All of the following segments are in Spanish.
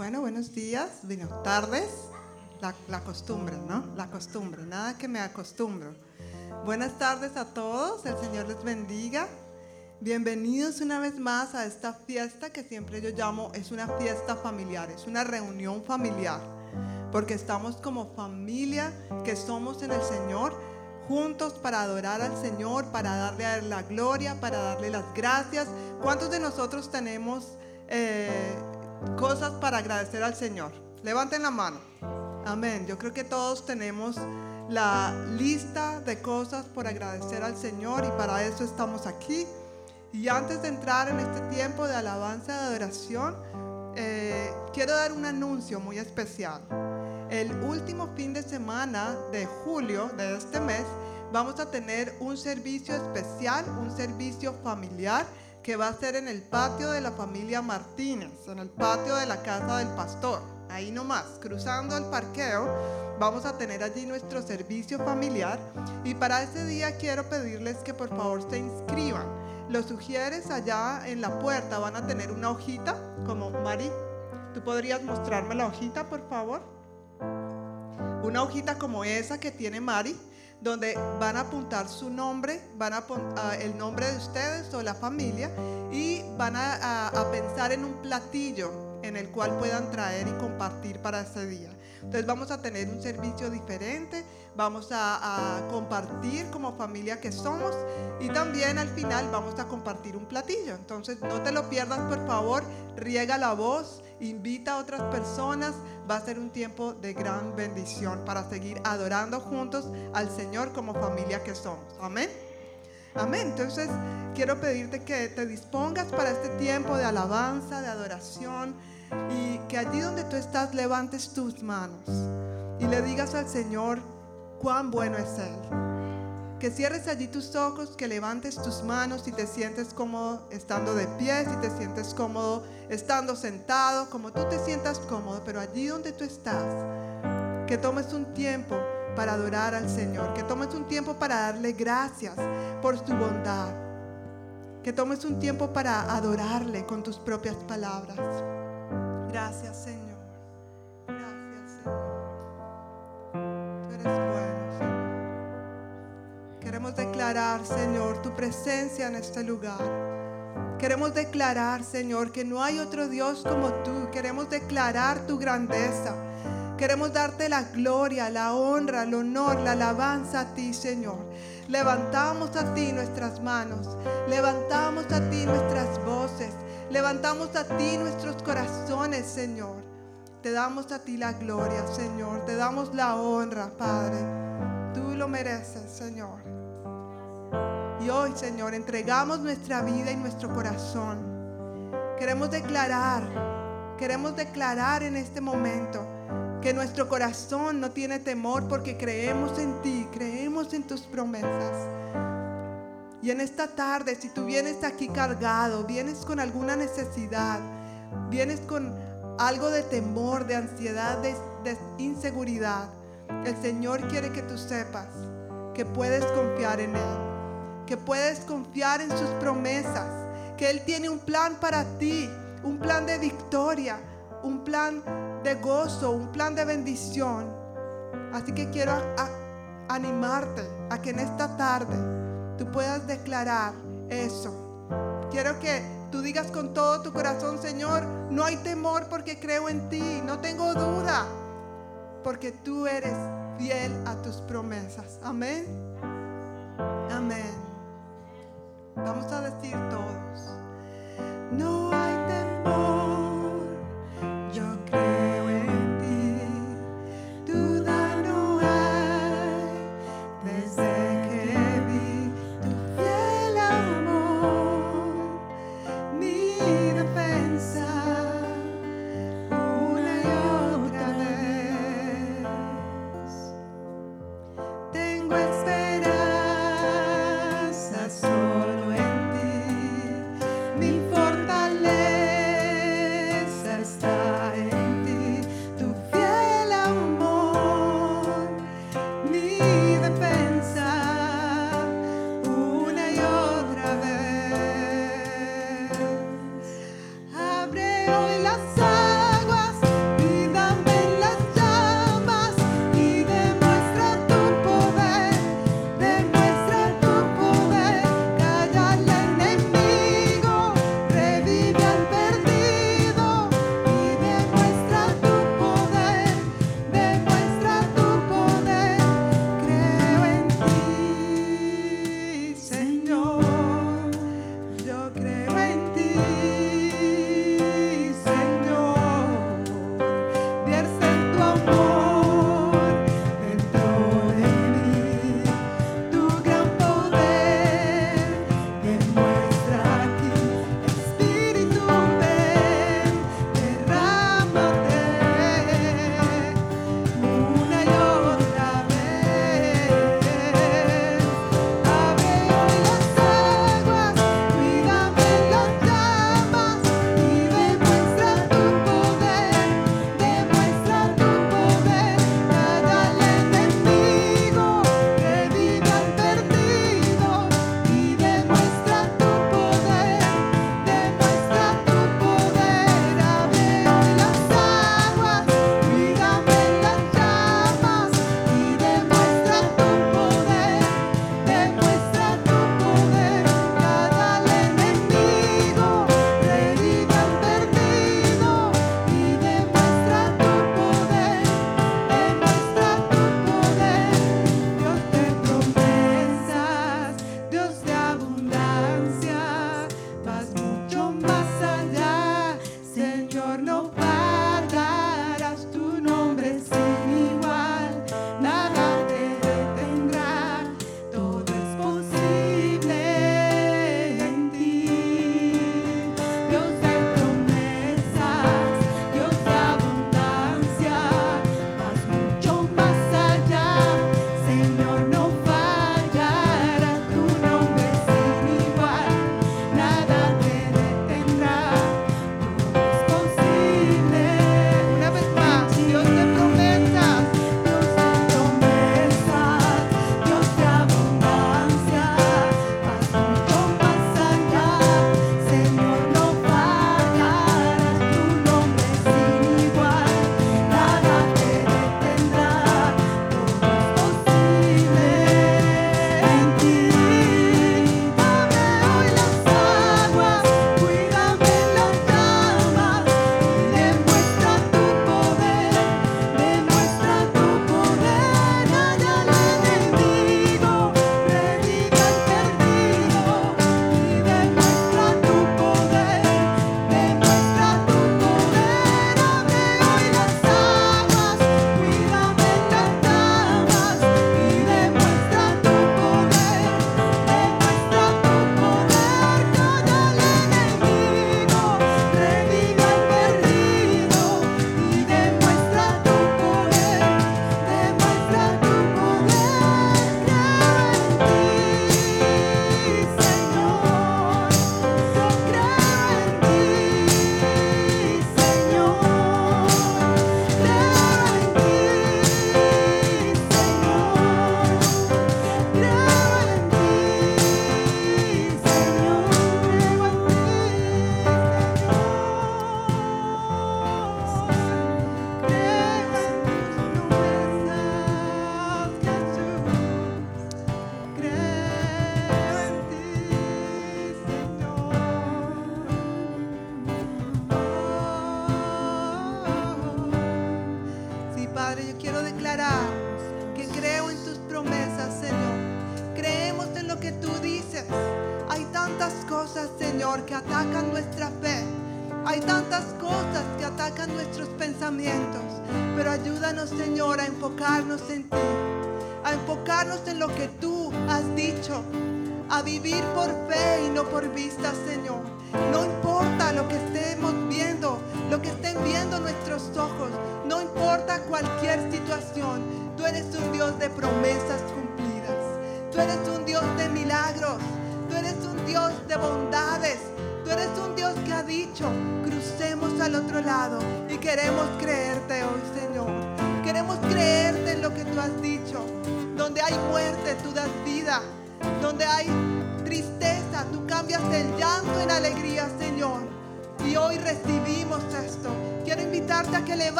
Bueno, buenos días, buenas tardes. La, costumbre, ¿no? La costumbre, nada que me acostumbro. Buenas tardes a todos, el Señor les bendiga. Bienvenidos una vez más a esta fiesta que siempre yo llamo, es una fiesta familiar, es una reunión familiar, porque estamos como familia que somos en el Señor, juntos para adorar al Señor, para darle la gloria, para darle las gracias. ¿Cuántos de nosotros tenemos... Eh, cosas para agradecer al Señor. Levanten la mano. Amén. Yo creo que todos tenemos la lista de cosas por agradecer al Señor y para eso estamos aquí. Y antes de entrar en este tiempo de alabanza de adoración, eh, quiero dar un anuncio muy especial. El último fin de semana de julio de este mes vamos a tener un servicio especial, un servicio familiar que va a ser en el patio de la familia Martínez, en el patio de la casa del pastor. Ahí nomás, cruzando el parqueo, vamos a tener allí nuestro servicio familiar y para ese día quiero pedirles que por favor se inscriban. Los sugieres allá en la puerta van a tener una hojita, como Mari, ¿tú podrías mostrarme la hojita por favor? Una hojita como esa que tiene Mari donde van a apuntar su nombre, van a apuntar el nombre de ustedes o la familia y van a, pensar en un platillo en el cual puedan traer y compartir para ese día. Entonces vamos a tener un servicio diferente, vamos a, compartir como familia que somos y también al final vamos a compartir un platillo. Entonces no te lo pierdas por favor, riega la voz, invita a otras personas, va a ser un tiempo de gran bendición para seguir adorando juntos al Señor como familia que somos. Amén. Amén. Entonces quiero pedirte que te dispongas para este tiempo de alabanza, de adoración y que allí donde tú estás levantes tus manos y le digas al Señor cuán bueno es Él que cierres allí tus ojos, que levantes tus manos si te sientes cómodo estando de pie, si te sientes cómodo estando sentado, como tú te sientas cómodo, pero allí donde tú estás, que tomes un tiempo para adorar al Señor, que tomes un tiempo para darle gracias por su bondad, que tomes un tiempo para adorarle con tus propias palabras. Gracias Señor. Declarar, Señor, tu presencia en este lugar. Queremos declarar, Señor, que no hay otro Dios como tú. Queremos declarar tu grandeza. Queremos darte la gloria, la honra, el honor, la alabanza a ti, Señor. Levantamos a ti nuestras manos. Levantamos a ti nuestras voces. Levantamos a ti nuestros corazones, Señor. Te damos a ti la gloria, Señor. Te damos la honra, Padre. Tú lo mereces, Señor. Y hoy, Señor, entregamos nuestra vida y nuestro corazón. Queremos declarar, queremos declarar en este momento que nuestro corazón no tiene temor porque creemos en ti, creemos en tus promesas. Y en esta tarde, si tú vienes aquí cargado, vienes con alguna necesidad, vienes con algo de temor, de ansiedad, de, inseguridad, el Señor quiere que tú sepas que puedes confiar en Él que puedes confiar en sus promesas, que Él tiene un plan para ti, un plan de victoria, un plan de gozo, un plan de bendición. Así que quiero animarte a que en esta tarde tú puedas declarar eso. Quiero que tú digas con todo tu corazón, Señor, no hay temor porque creo en ti, no tengo duda, porque tú eres fiel a tus promesas. Amén. Amén. Vamos a decir todos. No hay temor,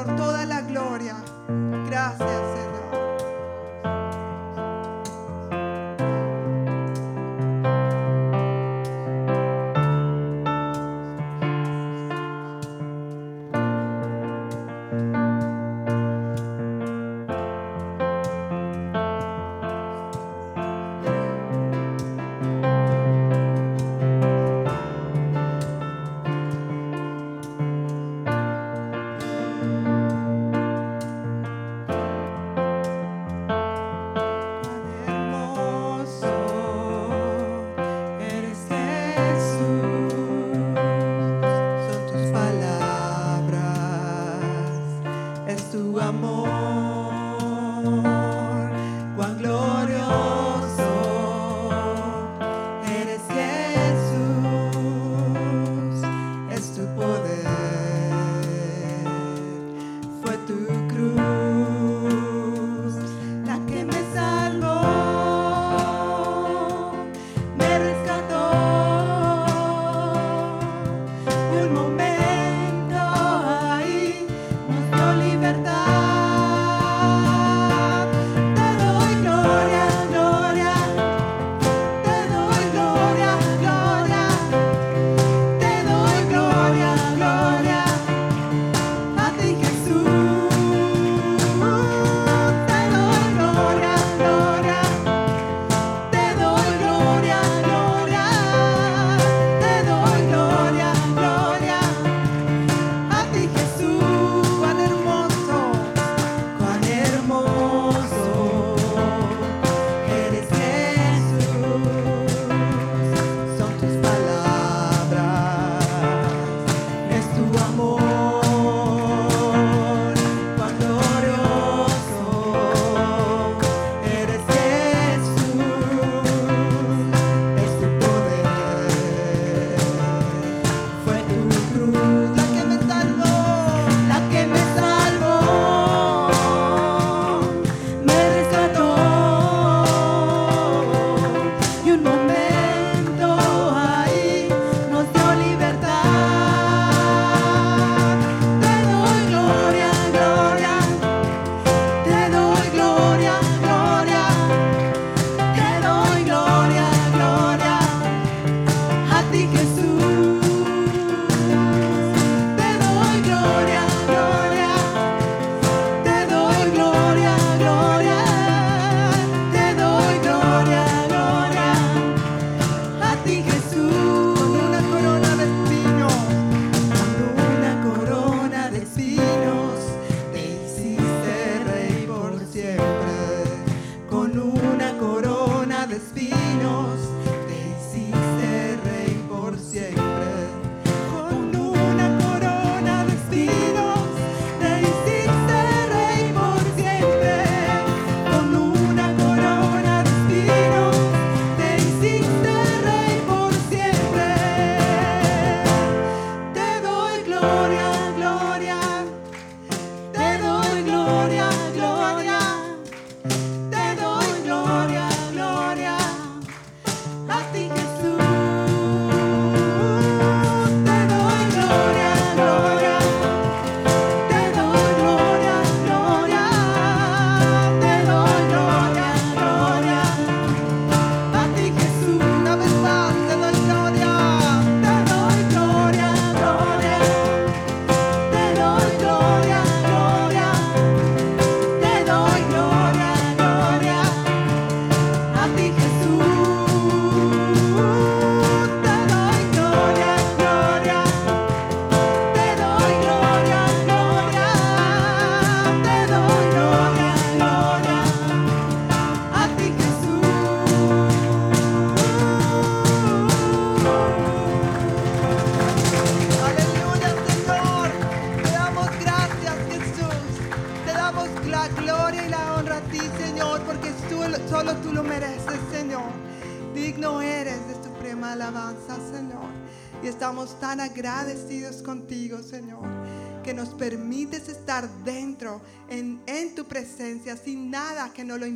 Señor, toda la gloria. Gracias.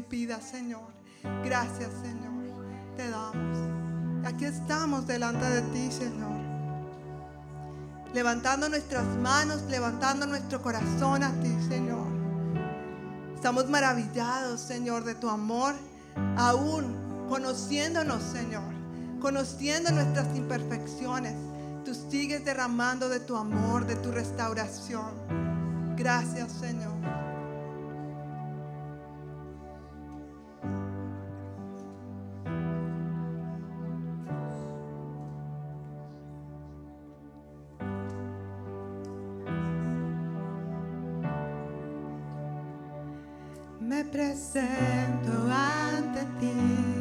en vida, Señor. Gracias, Señor. Te damos. Aquí estamos delante de ti, Señor. Levantando nuestras manos, levantando nuestro corazón a ti, Señor. Estamos maravillados, Señor, de tu amor, aún conociéndonos, Señor, conociendo nuestras imperfecciones. Tú sigues derramando de tu amor, de tu restauración. Gracias, Señor. sento ante te.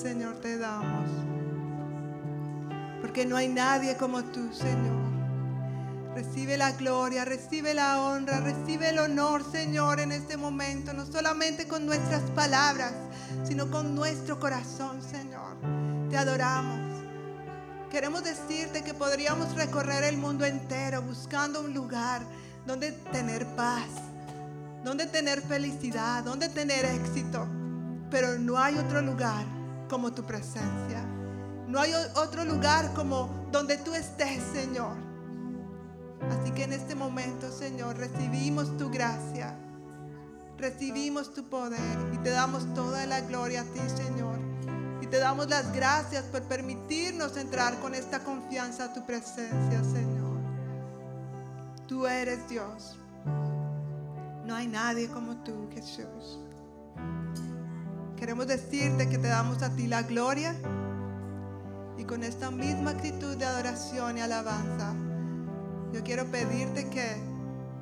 Señor te damos. Porque no hay nadie como tú, Señor. Recibe la gloria, recibe la honra, recibe el honor, Señor, en este momento, no solamente con nuestras palabras, sino con nuestro corazón, Señor. Te adoramos. Queremos decirte que podríamos recorrer el mundo entero buscando un lugar donde tener paz, donde tener felicidad, donde tener éxito. Pero no hay otro lugar como tu presencia. No hay otro lugar como donde tú estés, Señor. Así que en este momento, Señor, recibimos tu gracia, recibimos tu poder y te damos toda la gloria a ti, Señor. Y te damos las gracias por permitirnos entrar con esta confianza a tu presencia, Señor. Tú eres Dios. No hay nadie como tú, Jesús. Queremos decirte que te damos a ti la gloria y con esta misma actitud de adoración y alabanza, yo quiero pedirte que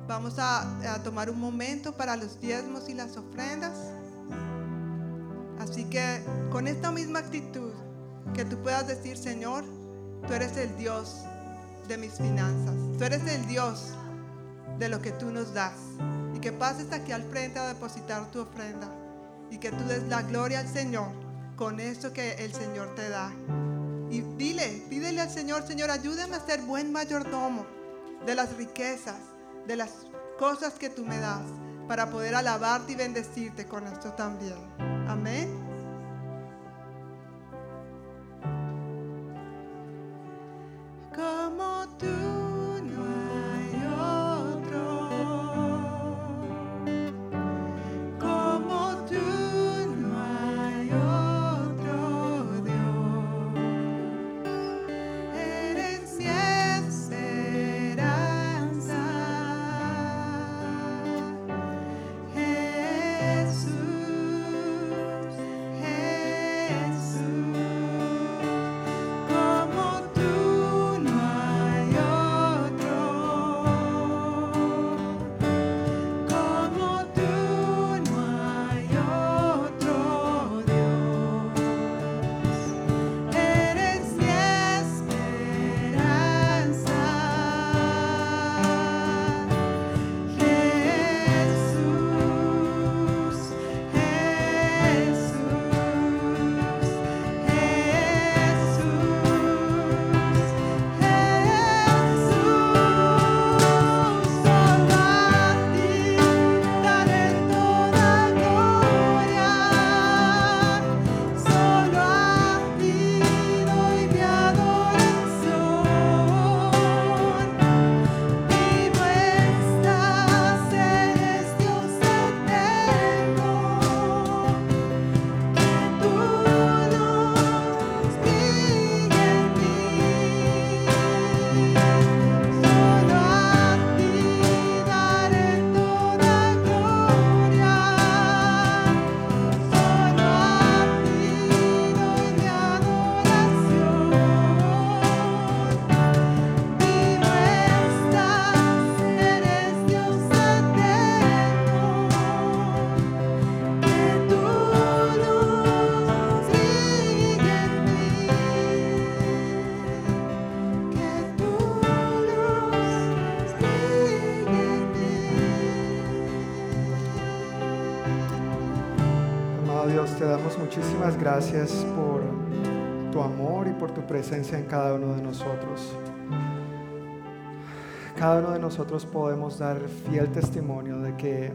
vamos a, tomar un momento para los diezmos y las ofrendas. Así que con esta misma actitud, que tú puedas decir, Señor, tú eres el Dios de mis finanzas, tú eres el Dios de lo que tú nos das. Y que pases aquí al frente a depositar tu ofrenda y que tú des la gloria al Señor con eso que el Señor te da. Y dile, pídele al Señor, Señor, ayúdame a ser buen mayordomo de las riquezas, de las cosas que tú me das, para poder alabarte y bendecirte con esto también. Amén. Como tú. Gracias por tu amor y por tu presencia en cada uno de nosotros. Cada uno de nosotros podemos dar fiel testimonio de que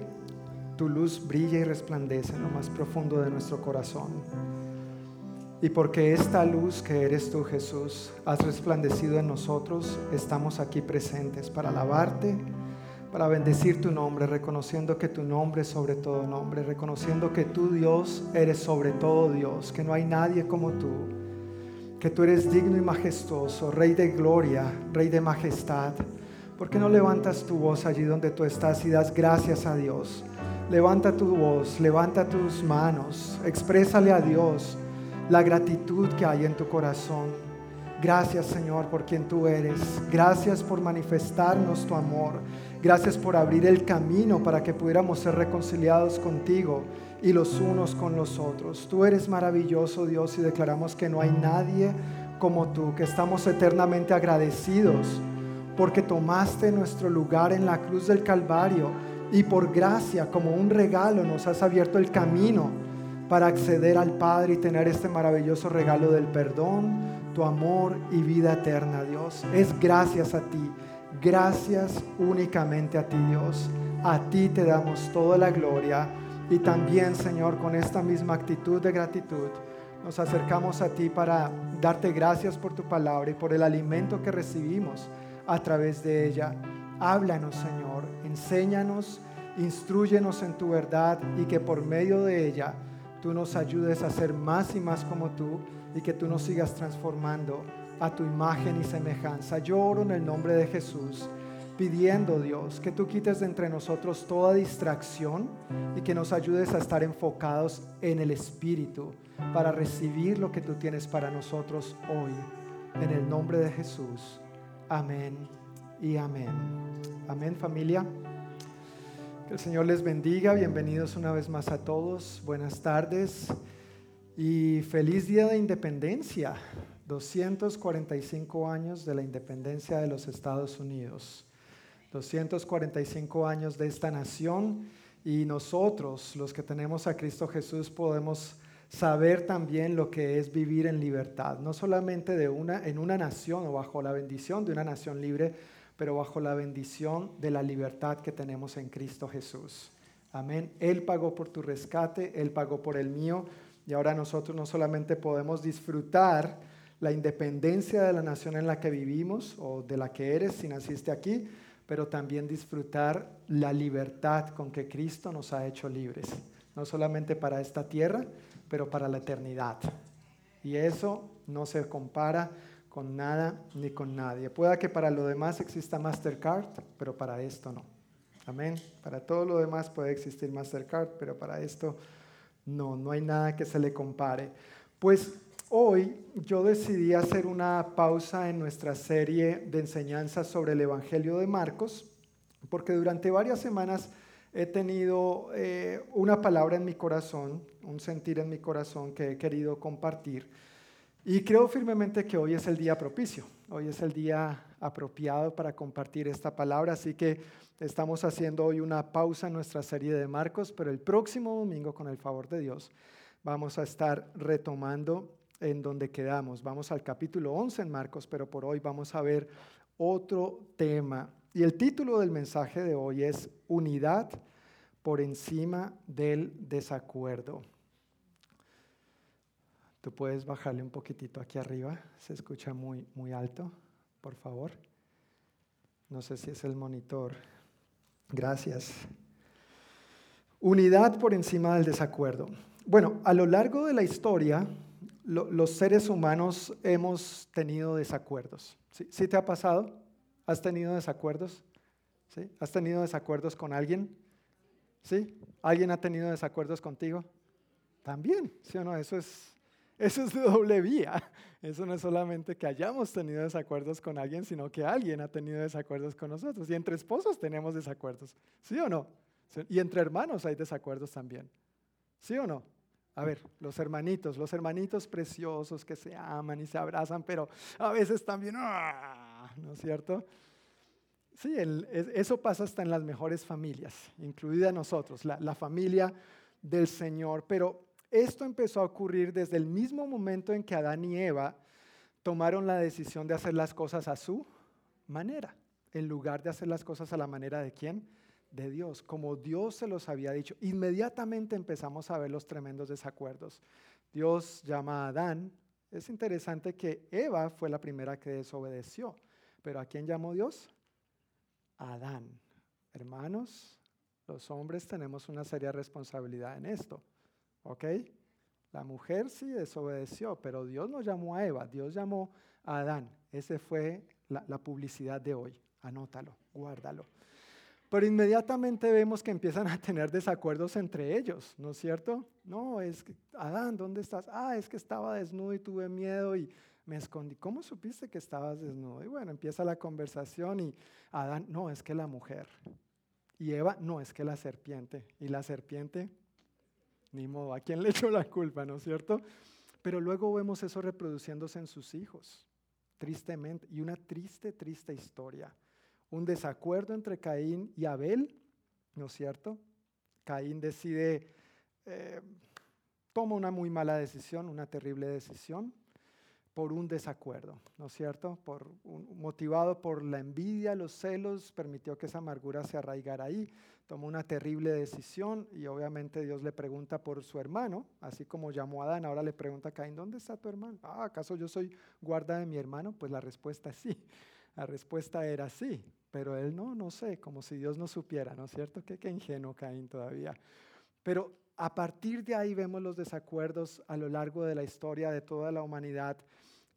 tu luz brilla y resplandece en lo más profundo de nuestro corazón. Y porque esta luz que eres tú, Jesús, has resplandecido en nosotros, estamos aquí presentes para alabarte para bendecir tu nombre, reconociendo que tu nombre es sobre todo nombre, reconociendo que tú Dios eres sobre todo Dios, que no hay nadie como tú, que tú eres digno y majestuoso, Rey de gloria, Rey de majestad. ¿Por qué no levantas tu voz allí donde tú estás y das gracias a Dios? Levanta tu voz, levanta tus manos, exprésale a Dios la gratitud que hay en tu corazón. Gracias Señor por quien tú eres. Gracias por manifestarnos tu amor. Gracias por abrir el camino para que pudiéramos ser reconciliados contigo y los unos con los otros. Tú eres maravilloso Dios y declaramos que no hay nadie como tú, que estamos eternamente agradecidos porque tomaste nuestro lugar en la cruz del Calvario y por gracia, como un regalo, nos has abierto el camino para acceder al Padre y tener este maravilloso regalo del perdón, tu amor y vida eterna, Dios. Es gracias a ti, gracias únicamente a ti, Dios. A ti te damos toda la gloria y también, Señor, con esta misma actitud de gratitud, nos acercamos a ti para darte gracias por tu palabra y por el alimento que recibimos a través de ella. Háblanos, Señor, enséñanos, instruyenos en tu verdad y que por medio de ella tú nos ayudes a ser más y más como tú y que tú nos sigas transformando a tu imagen y semejanza. Yo oro en el nombre de Jesús, pidiendo Dios que tú quites de entre nosotros toda distracción y que nos ayudes a estar enfocados en el Espíritu para recibir lo que tú tienes para nosotros hoy. En el nombre de Jesús. Amén y amén. Amén familia. Que el Señor les bendiga. Bienvenidos una vez más a todos. Buenas tardes y feliz día de independencia. 245 años de la independencia de los Estados Unidos. 245 años de esta nación y nosotros, los que tenemos a Cristo Jesús, podemos saber también lo que es vivir en libertad, no solamente de una, en una nación o bajo la bendición de una nación libre, pero bajo la bendición de la libertad que tenemos en Cristo Jesús. Amén. Él pagó por tu rescate, Él pagó por el mío, y ahora nosotros no solamente podemos disfrutar la independencia de la nación en la que vivimos o de la que eres si naciste aquí, pero también disfrutar la libertad con que Cristo nos ha hecho libres, no solamente para esta tierra, pero para la eternidad. Y eso no se compara con nada ni con nadie. Pueda que para lo demás exista Mastercard, pero para esto no. Amén. Para todo lo demás puede existir Mastercard, pero para esto no, no hay nada que se le compare. Pues hoy yo decidí hacer una pausa en nuestra serie de enseñanzas sobre el Evangelio de Marcos, porque durante varias semanas he tenido eh, una palabra en mi corazón, un sentir en mi corazón que he querido compartir. Y creo firmemente que hoy es el día propicio, hoy es el día apropiado para compartir esta palabra, así que estamos haciendo hoy una pausa en nuestra serie de Marcos, pero el próximo domingo, con el favor de Dios, vamos a estar retomando en donde quedamos. Vamos al capítulo 11 en Marcos, pero por hoy vamos a ver otro tema y el título del mensaje de hoy es Unidad por encima del desacuerdo. Tú puedes bajarle un poquitito aquí arriba, se escucha muy, muy alto, por favor. No sé si es el monitor. Gracias. Unidad por encima del desacuerdo. Bueno, a lo largo de la historia, los seres humanos hemos tenido desacuerdos. ¿Sí te ha pasado? ¿Has tenido desacuerdos? ¿Sí? ¿Has tenido desacuerdos con alguien? ¿Sí? ¿Alguien ha tenido desacuerdos contigo? También, ¿sí o no? Eso es, eso es de doble vía. Eso no es solamente que hayamos tenido desacuerdos con alguien, sino que alguien ha tenido desacuerdos con nosotros. Y entre esposos tenemos desacuerdos, ¿sí o no? Y entre hermanos hay desacuerdos también, ¿sí o no? A ver, los hermanitos, los hermanitos preciosos que se aman y se abrazan, pero a veces también, ¡ah! ¿no es cierto? Sí, eso pasa hasta en las mejores familias, incluida nosotros, la, la familia del Señor. Pero esto empezó a ocurrir desde el mismo momento en que Adán y Eva tomaron la decisión de hacer las cosas a su manera, en lugar de hacer las cosas a la manera de quién? De Dios, como Dios se los había dicho. Inmediatamente empezamos a ver los tremendos desacuerdos. Dios llama a Adán. Es interesante que Eva fue la primera que desobedeció, pero ¿a quién llamó Dios? Adán. Hermanos, los hombres tenemos una seria responsabilidad en esto. ¿Ok? La mujer sí desobedeció, pero Dios no llamó a Eva, Dios llamó a Adán. Esa fue la, la, publicidad de hoy. Anótalo, guárdalo. Pero inmediatamente vemos que empiezan a tener desacuerdos entre ellos, ¿no es cierto? No, es que, Adán, ¿dónde estás? Ah, es que estaba desnudo y tuve miedo y me escondí. ¿Cómo supiste que estabas desnudo? Y bueno, empieza la conversación y Adán, no, es que la mujer. Y Eva, no, es que la serpiente. Y la serpiente, ni modo, ¿a quién le echó la culpa, no es cierto? Pero luego vemos eso reproduciéndose en sus hijos, tristemente, y una triste, triste historia. Un desacuerdo entre Caín y Abel, ¿no es cierto? Caín decide, eh, toma una muy mala decisión, una terrible decisión, por un desacuerdo, ¿no es cierto? Motivado por la envidia, los celos, permitió que esa amargura se arraigara ahí, tomó una terrible decisión y obviamente Dios le pregunta por su hermano, así como llamó a Adán, ahora le pregunta a Caín, ¿dónde está tu hermano? Ah, ¿acaso yo soy guarda de mi hermano? Pues la respuesta es sí, la respuesta era sí, pero él no, no sé, como si Dios no supiera, ¿no es cierto? Qué, qué ingenuo Caín todavía. Pero a partir de ahí vemos los desacuerdos a lo largo de la historia de toda la humanidad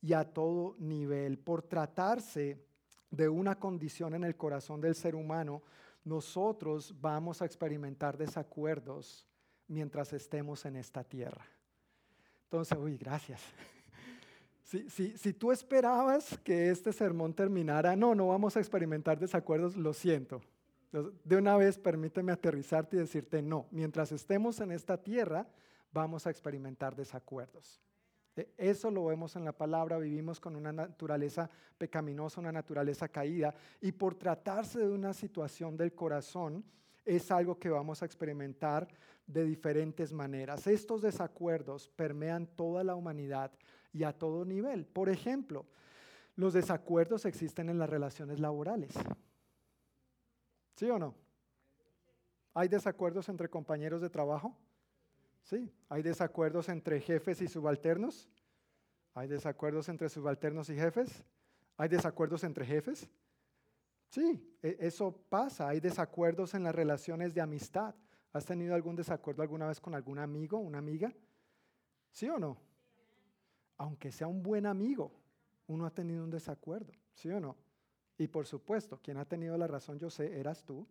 y a todo nivel. Por tratarse de una condición en el corazón del ser humano, nosotros vamos a experimentar desacuerdos mientras estemos en esta tierra. Entonces, uy, gracias. Si, tú esperabas que este sermón terminara, no, no vamos a experimentar desacuerdos, lo siento. De una vez permíteme aterrizarte y decirte, no, mientras estemos en esta tierra, vamos a experimentar desacuerdos. E, eso lo vemos en la palabra, vivimos con una naturaleza pecaminosa, una naturaleza caída, y por tratarse de una situación del corazón, es algo que vamos a experimentar de diferentes maneras. Estos desacuerdos permean toda la humanidad y a todo nivel. Por ejemplo, los desacuerdos existen en las relaciones laborales. ¿Sí o no? ¿Hay desacuerdos entre compañeros de trabajo? Sí. ¿Hay desacuerdos entre jefes y subalternos? ¿Hay desacuerdos entre subalternos y jefes? ¿Hay desacuerdos entre jefes? Sí, e, eso pasa. Hay desacuerdos en las relaciones de amistad. ¿Has tenido algún desacuerdo alguna vez con algún amigo, una amiga? ¿Sí o no? Aunque sea un buen amigo, uno ha tenido un desacuerdo. ¿Sí o no? Y por supuesto, quien ha tenido la razón, yo sé, eras tú,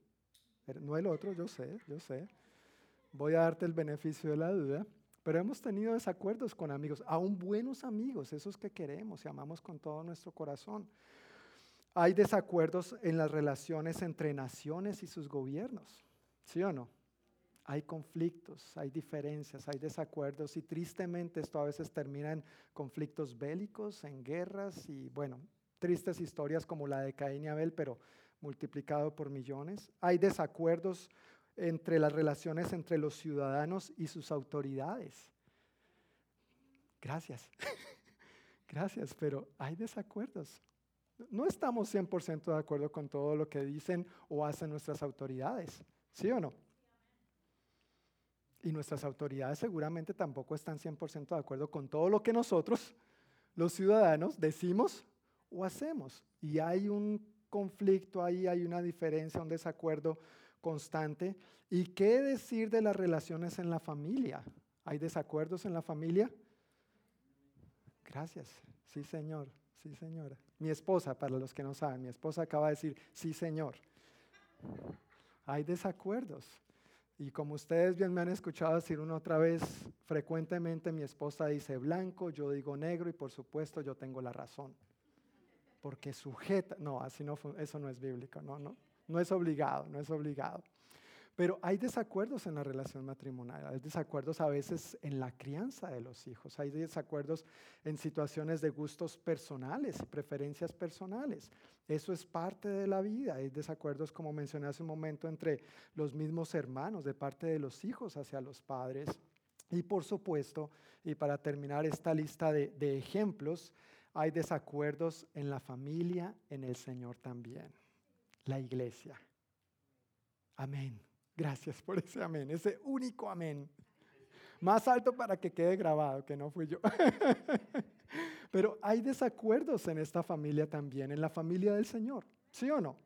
er, no el otro, yo sé, yo sé. Voy a darte el beneficio de la duda, pero hemos tenido desacuerdos con amigos, aún buenos amigos, esos que queremos y amamos con todo nuestro corazón. Hay desacuerdos en las relaciones entre naciones y sus gobiernos, ¿sí o no? Hay conflictos, hay diferencias, hay desacuerdos y tristemente esto a veces termina en conflictos bélicos, en guerras y bueno, tristes historias como la de Caín y Abel, pero multiplicado por millones. Hay desacuerdos entre las relaciones entre los ciudadanos y sus autoridades. Gracias, gracias, pero hay desacuerdos. No estamos 100% de acuerdo con todo lo que dicen o hacen nuestras autoridades, ¿sí o no? Y nuestras autoridades seguramente tampoco están 100% de acuerdo con todo lo que nosotros, los ciudadanos, decimos o hacemos. Y hay un conflicto ahí, hay una diferencia, un desacuerdo constante. ¿Y qué decir de las relaciones en la familia? ¿Hay desacuerdos en la familia? Gracias. Sí, señor. Sí, señora. Mi esposa, para los que no saben, mi esposa acaba de decir, sí, señor. Hay desacuerdos. Y como ustedes bien me han escuchado decir una otra vez, frecuentemente mi esposa dice blanco, yo digo negro y por supuesto yo tengo la razón porque sujeta, no, así no, eso no es bíblico, no, no, no es obligado, no es obligado. Pero hay desacuerdos en la relación matrimonial, hay desacuerdos a veces en la crianza de los hijos, hay desacuerdos en situaciones de gustos personales y preferencias personales. Eso es parte de la vida, hay desacuerdos, como mencioné hace un momento, entre los mismos hermanos, de parte de los hijos hacia los padres. Y por supuesto, y para terminar esta lista de, de ejemplos, hay desacuerdos en la familia, en el Señor también. La iglesia. Amén. Gracias por ese amén, ese único amén. Más alto para que quede grabado, que no fui yo. Pero hay desacuerdos en esta familia también, en la familia del Señor. ¿Sí o no?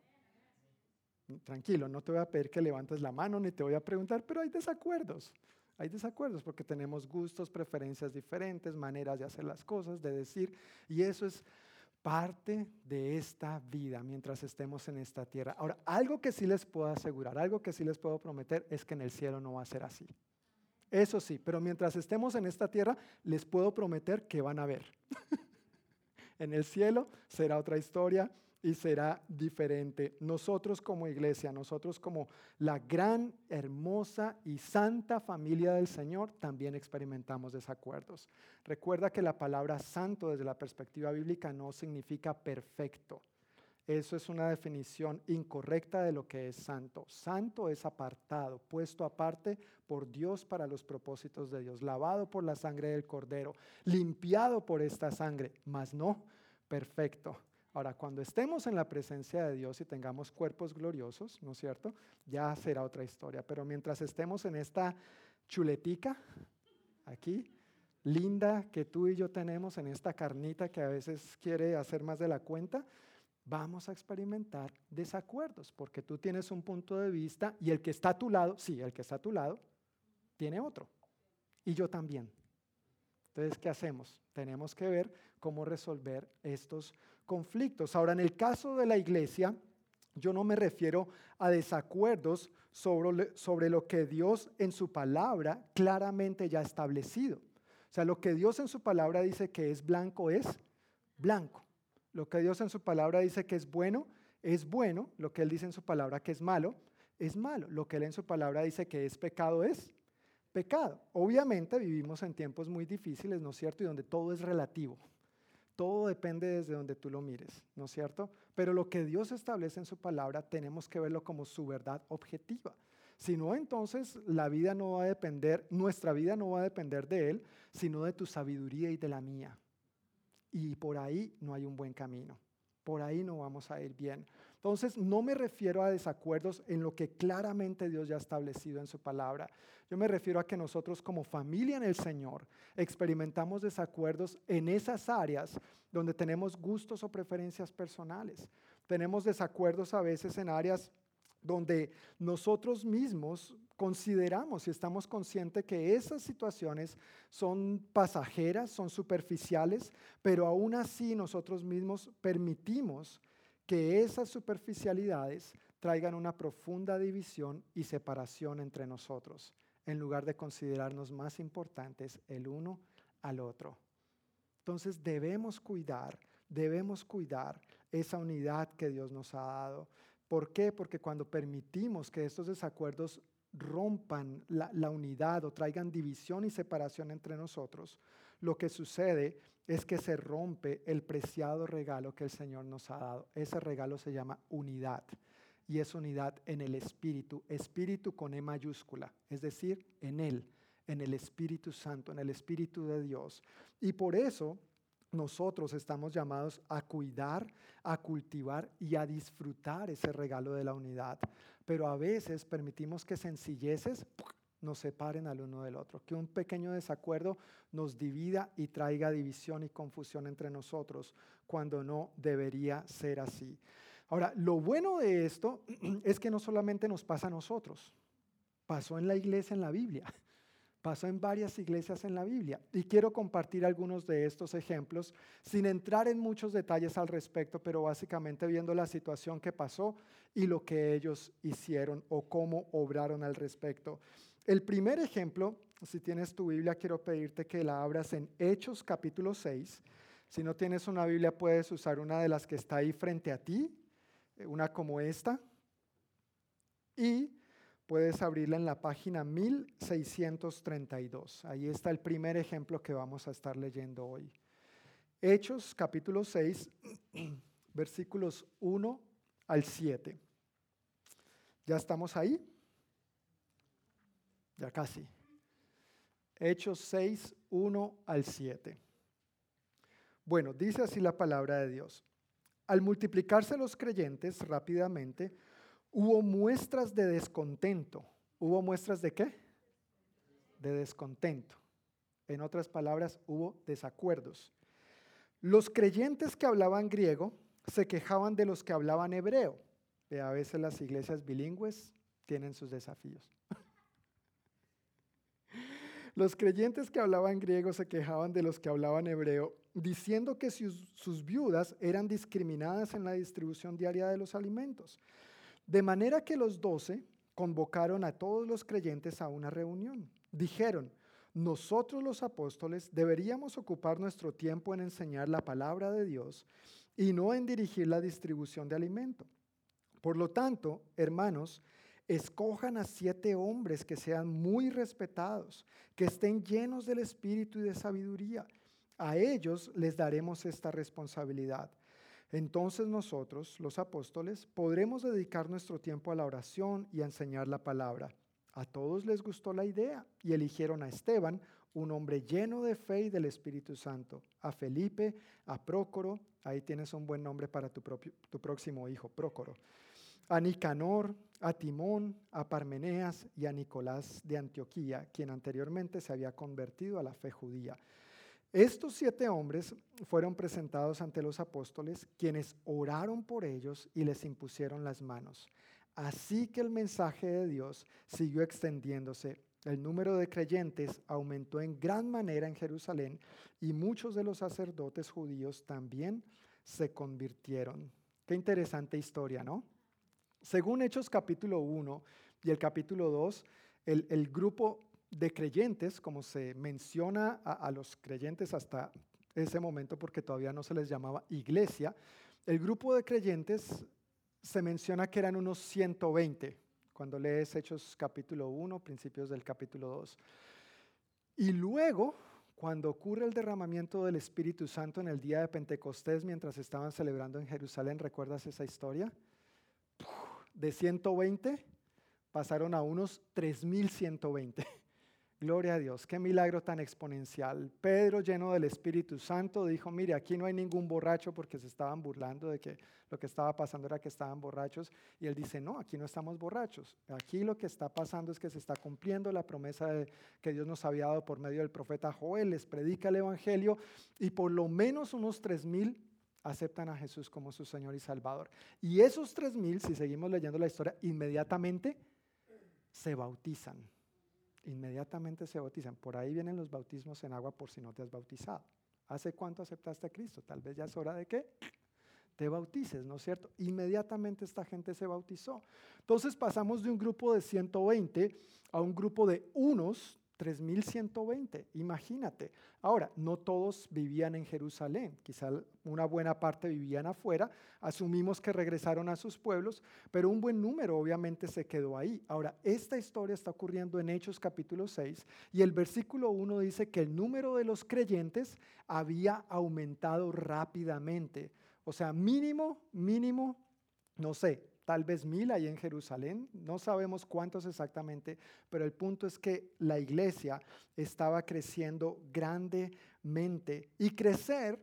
Tranquilo, no te voy a pedir que levantes la mano ni te voy a preguntar, pero hay desacuerdos. Hay desacuerdos porque tenemos gustos, preferencias diferentes, maneras de hacer las cosas, de decir, y eso es parte de esta vida mientras estemos en esta tierra. Ahora, algo que sí les puedo asegurar, algo que sí les puedo prometer es que en el cielo no va a ser así. Eso sí, pero mientras estemos en esta tierra, les puedo prometer que van a ver. en el cielo será otra historia y será diferente. Nosotros como iglesia, nosotros como la gran, hermosa y santa familia del Señor, también experimentamos desacuerdos. Recuerda que la palabra santo desde la perspectiva bíblica no significa perfecto. Eso es una definición incorrecta de lo que es santo. Santo es apartado, puesto aparte por Dios para los propósitos de Dios, lavado por la sangre del cordero, limpiado por esta sangre, mas no perfecto. Ahora, cuando estemos en la presencia de Dios y tengamos cuerpos gloriosos, ¿no es cierto? Ya será otra historia. Pero mientras estemos en esta chuletica, aquí, linda que tú y yo tenemos, en esta carnita que a veces quiere hacer más de la cuenta, vamos a experimentar desacuerdos, porque tú tienes un punto de vista y el que está a tu lado, sí, el que está a tu lado, tiene otro. Y yo también. Entonces, ¿qué hacemos? Tenemos que ver cómo resolver estos conflictos. Ahora, en el caso de la iglesia, yo no me refiero a desacuerdos sobre, sobre lo que Dios en su palabra claramente ya ha establecido. O sea, lo que Dios en su palabra dice que es blanco es blanco. Lo que Dios en su palabra dice que es bueno, es bueno. Lo que Él dice en su palabra que es malo, es malo. Lo que Él en su palabra dice que es pecado, es pecado. Obviamente vivimos en tiempos muy difíciles, ¿no es cierto? Y donde todo es relativo. Todo depende desde donde tú lo mires, ¿no es cierto? Pero lo que Dios establece en su palabra tenemos que verlo como su verdad objetiva. Si no, entonces la vida no va a depender, nuestra vida no va a depender de Él, sino de tu sabiduría y de la mía y por ahí no hay un buen camino. Por ahí no vamos a ir bien. Entonces, no me refiero a desacuerdos en lo que claramente Dios ya ha establecido en su palabra. Yo me refiero a que nosotros como familia en el Señor experimentamos desacuerdos en esas áreas donde tenemos gustos o preferencias personales. Tenemos desacuerdos a veces en áreas donde nosotros mismos consideramos y estamos conscientes que esas situaciones son pasajeras, son superficiales, pero aún así nosotros mismos permitimos que esas superficialidades traigan una profunda división y separación entre nosotros, en lugar de considerarnos más importantes el uno al otro. Entonces debemos cuidar, debemos cuidar esa unidad que Dios nos ha dado. ¿Por qué? Porque cuando permitimos que estos desacuerdos rompan la, unidad o traigan división y separación entre nosotros, lo que sucede es que se rompe el preciado regalo que el Señor nos ha dado. Ese regalo se llama unidad y es unidad en el Espíritu, Espíritu con E mayúscula, es decir, en Él, en el Espíritu Santo, en el Espíritu de Dios. Y por eso nosotros estamos llamados a cuidar, a cultivar y a disfrutar ese regalo de la unidad. Pero a veces permitimos que sencilleces nos separen al uno del otro, que un pequeño desacuerdo nos divida y traiga división y confusión entre nosotros, cuando no debería ser así. Ahora, lo bueno de esto es que no solamente nos pasa a nosotros, pasó en la iglesia en la Biblia. Pasó en varias iglesias en la Biblia y quiero compartir algunos de estos ejemplos sin entrar en muchos detalles al respecto, pero básicamente viendo la situación que pasó y lo que ellos hicieron o cómo obraron al respecto. El primer ejemplo, si tienes tu Biblia, quiero pedirte que la abras en Hechos capítulo 6. Si no tienes una Biblia, puedes usar una de las que está ahí frente a ti, una como esta. Y puedes abrirla en la página 1632. Ahí está el primer ejemplo que vamos a estar leyendo hoy. Hechos capítulo 6, versículos 1 al 7. ¿Ya estamos ahí? Ya casi. Hechos 6, 1 al 7. Bueno, dice así la palabra de Dios. Al multiplicarse los creyentes rápidamente, hubo muestras de descontento. ¿Hubo muestras de qué? De descontento. En otras palabras, hubo desacuerdos. Los creyentes que hablaban griego se quejaban de los que hablaban hebreo. A veces las iglesias bilingües tienen sus desafíos. Los creyentes que hablaban griego se quejaban de los que hablaban hebreo, diciendo que sus, viudas eran discriminadas en la distribución diaria de los alimentos. De manera que los doce convocaron a todos los creyentes a una reunión. Dijeron, nosotros los apóstoles deberíamos ocupar nuestro tiempo en enseñar la palabra de Dios y no en dirigir la distribución de alimento. Por lo tanto, hermanos, escojan a siete hombres que sean muy respetados, que estén llenos del espíritu y de sabiduría. A ellos les daremos esta responsabilidad. Entonces nosotros, los apóstoles, podremos dedicar nuestro tiempo a la oración y a enseñar la palabra. A todos les gustó la idea y eligieron a Esteban, un hombre lleno de fe y del Espíritu Santo, a Felipe, a Prócoro, ahí tienes un buen nombre para tu, propio, tu próximo hijo, Prócoro, a Nicanor, a Timón, a Parmeneas y a Nicolás de Antioquía, quien anteriormente se había convertido a la fe judía. Estos siete hombres fueron presentados ante los apóstoles, quienes oraron por ellos y les impusieron las manos. Así que el mensaje de Dios siguió extendiéndose. El número de creyentes aumentó en gran manera en Jerusalén y muchos de los sacerdotes judíos también se convirtieron. Qué interesante historia, ¿no? Según Hechos capítulo 1 y el capítulo 2, el, grupo de creyentes, como se menciona a, los creyentes hasta ese momento, porque todavía no se les llamaba iglesia, el grupo de creyentes se menciona que eran unos 120, cuando lees Hechos capítulo 1, principios del capítulo 2. Y luego, cuando ocurre el derramamiento del Espíritu Santo en el día de Pentecostés, mientras estaban celebrando en Jerusalén, ¿recuerdas esa historia? De 120 pasaron a unos 3120. Gloria a Dios, qué milagro tan exponencial. Pedro, lleno del Espíritu Santo, dijo, mire, aquí no hay ningún borracho porque se estaban burlando de que lo que estaba pasando era que estaban borrachos. Y él dice, no, aquí no estamos borrachos. Aquí lo que está pasando es que se está cumpliendo la promesa que Dios nos había dado por medio del profeta Joel. Les predica el Evangelio y por lo menos unos tres mil aceptan a Jesús como su Señor y Salvador. Y esos tres mil, si seguimos leyendo la historia, inmediatamente se bautizan inmediatamente se bautizan. Por ahí vienen los bautismos en agua por si no te has bautizado. ¿Hace cuánto aceptaste a Cristo? Tal vez ya es hora de que te bautices, ¿no es cierto? Inmediatamente esta gente se bautizó. Entonces pasamos de un grupo de 120 a un grupo de unos 3.120, imagínate. Ahora, no todos vivían en Jerusalén, quizá una buena parte vivían afuera, asumimos que regresaron a sus pueblos, pero un buen número obviamente se quedó ahí. Ahora, esta historia está ocurriendo en Hechos capítulo 6 y el versículo 1 dice que el número de los creyentes había aumentado rápidamente. O sea, mínimo, mínimo, no sé, tal vez mil ahí en Jerusalén, no sabemos cuántos exactamente, pero el punto es que la iglesia estaba creciendo grandemente y crecer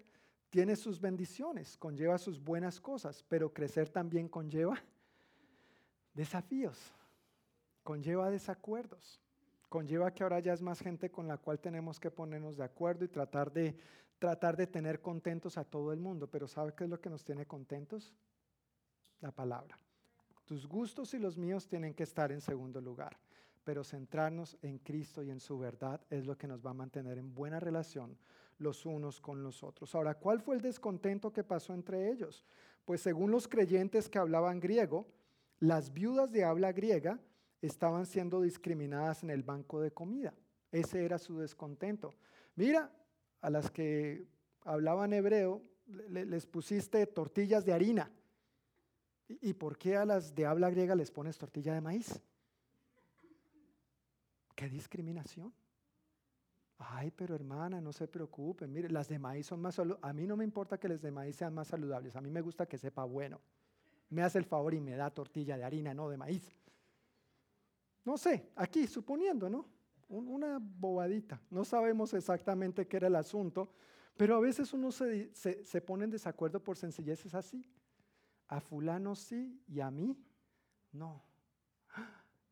tiene sus bendiciones, conlleva sus buenas cosas, pero crecer también conlleva desafíos, conlleva desacuerdos, conlleva que ahora ya es más gente con la cual tenemos que ponernos de acuerdo y tratar de, tratar de tener contentos a todo el mundo, pero ¿sabe qué es lo que nos tiene contentos? La palabra. Tus gustos y los míos tienen que estar en segundo lugar, pero centrarnos en Cristo y en su verdad es lo que nos va a mantener en buena relación los unos con los otros. Ahora, ¿cuál fue el descontento que pasó entre ellos? Pues según los creyentes que hablaban griego, las viudas de habla griega estaban siendo discriminadas en el banco de comida. Ese era su descontento. Mira, a las que hablaban hebreo les pusiste tortillas de harina ¿Y por qué a las de habla griega les pones tortilla de maíz? ¿Qué discriminación? Ay, pero hermana, no se preocupen. Mire, las de maíz son más saludables. A mí no me importa que las de maíz sean más saludables. A mí me gusta que sepa bueno. Me hace el favor y me da tortilla de harina, no de maíz. No sé, aquí suponiendo, ¿no? Una bobadita. No sabemos exactamente qué era el asunto, pero a veces uno se, se, se pone en desacuerdo por sencilleces así. A fulano sí y a mí no.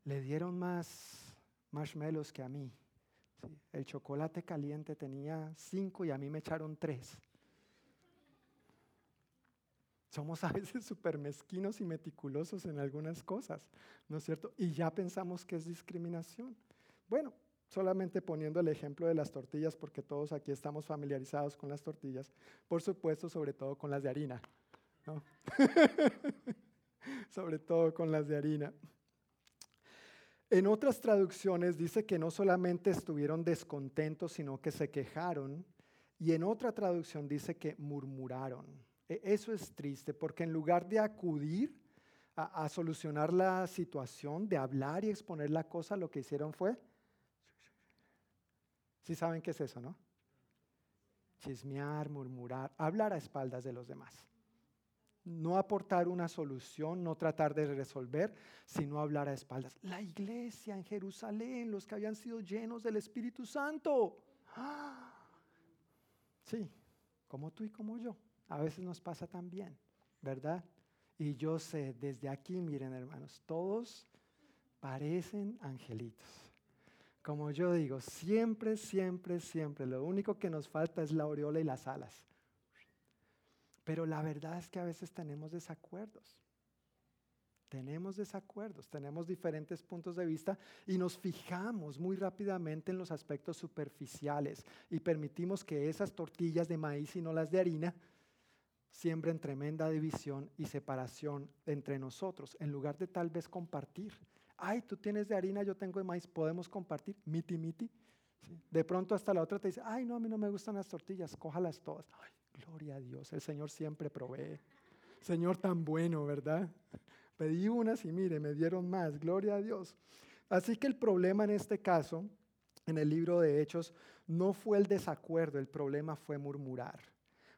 Le dieron más marshmallows que a mí. el chocolate caliente tenía cinco y a mí me echaron tres. Somos a veces súper mezquinos y meticulosos en algunas cosas, ¿no es cierto? Y ya pensamos que es discriminación. Bueno, solamente poniendo el ejemplo de las tortillas, porque todos aquí estamos familiarizados con las tortillas, por supuesto, sobre todo con las de harina. Sobre todo con las de harina. En otras traducciones dice que no solamente estuvieron descontentos, sino que se quejaron. Y en otra traducción dice que murmuraron. E, eso es triste porque en lugar de acudir a, solucionar la situación, de hablar y exponer la cosa, lo que hicieron fue, si saben qué es eso, ¿no? Chismear, murmurar, hablar a espaldas de los demás. No aportar una solución, no tratar de resolver, sino hablar a espaldas. La iglesia en Jerusalén, los que habían sido llenos del Espíritu Santo. Sí, como tú y como yo. A veces nos pasa también, ¿verdad? Y yo sé, desde aquí, miren hermanos, todos parecen angelitos. Como yo digo, siempre, siempre, siempre, lo único que nos falta es la aureola y las alas. Pero la verdad es que a veces tenemos desacuerdos. Tenemos desacuerdos, tenemos diferentes puntos de vista y nos fijamos muy rápidamente en los aspectos superficiales y permitimos que esas tortillas de maíz y no las de harina siembren tremenda división y separación entre nosotros, en lugar de tal vez compartir. Ay, tú tienes de harina, yo tengo de maíz, podemos compartir, miti, miti. De pronto hasta la otra te dice, ay, no, a mí no me gustan las tortillas, cójalas todas. Ay, gloria a Dios, el Señor siempre provee. Señor tan bueno, ¿verdad? Pedí unas y mire, me dieron más, gloria a Dios. Así que el problema en este caso, en el libro de Hechos, no fue el desacuerdo, el problema fue murmurar.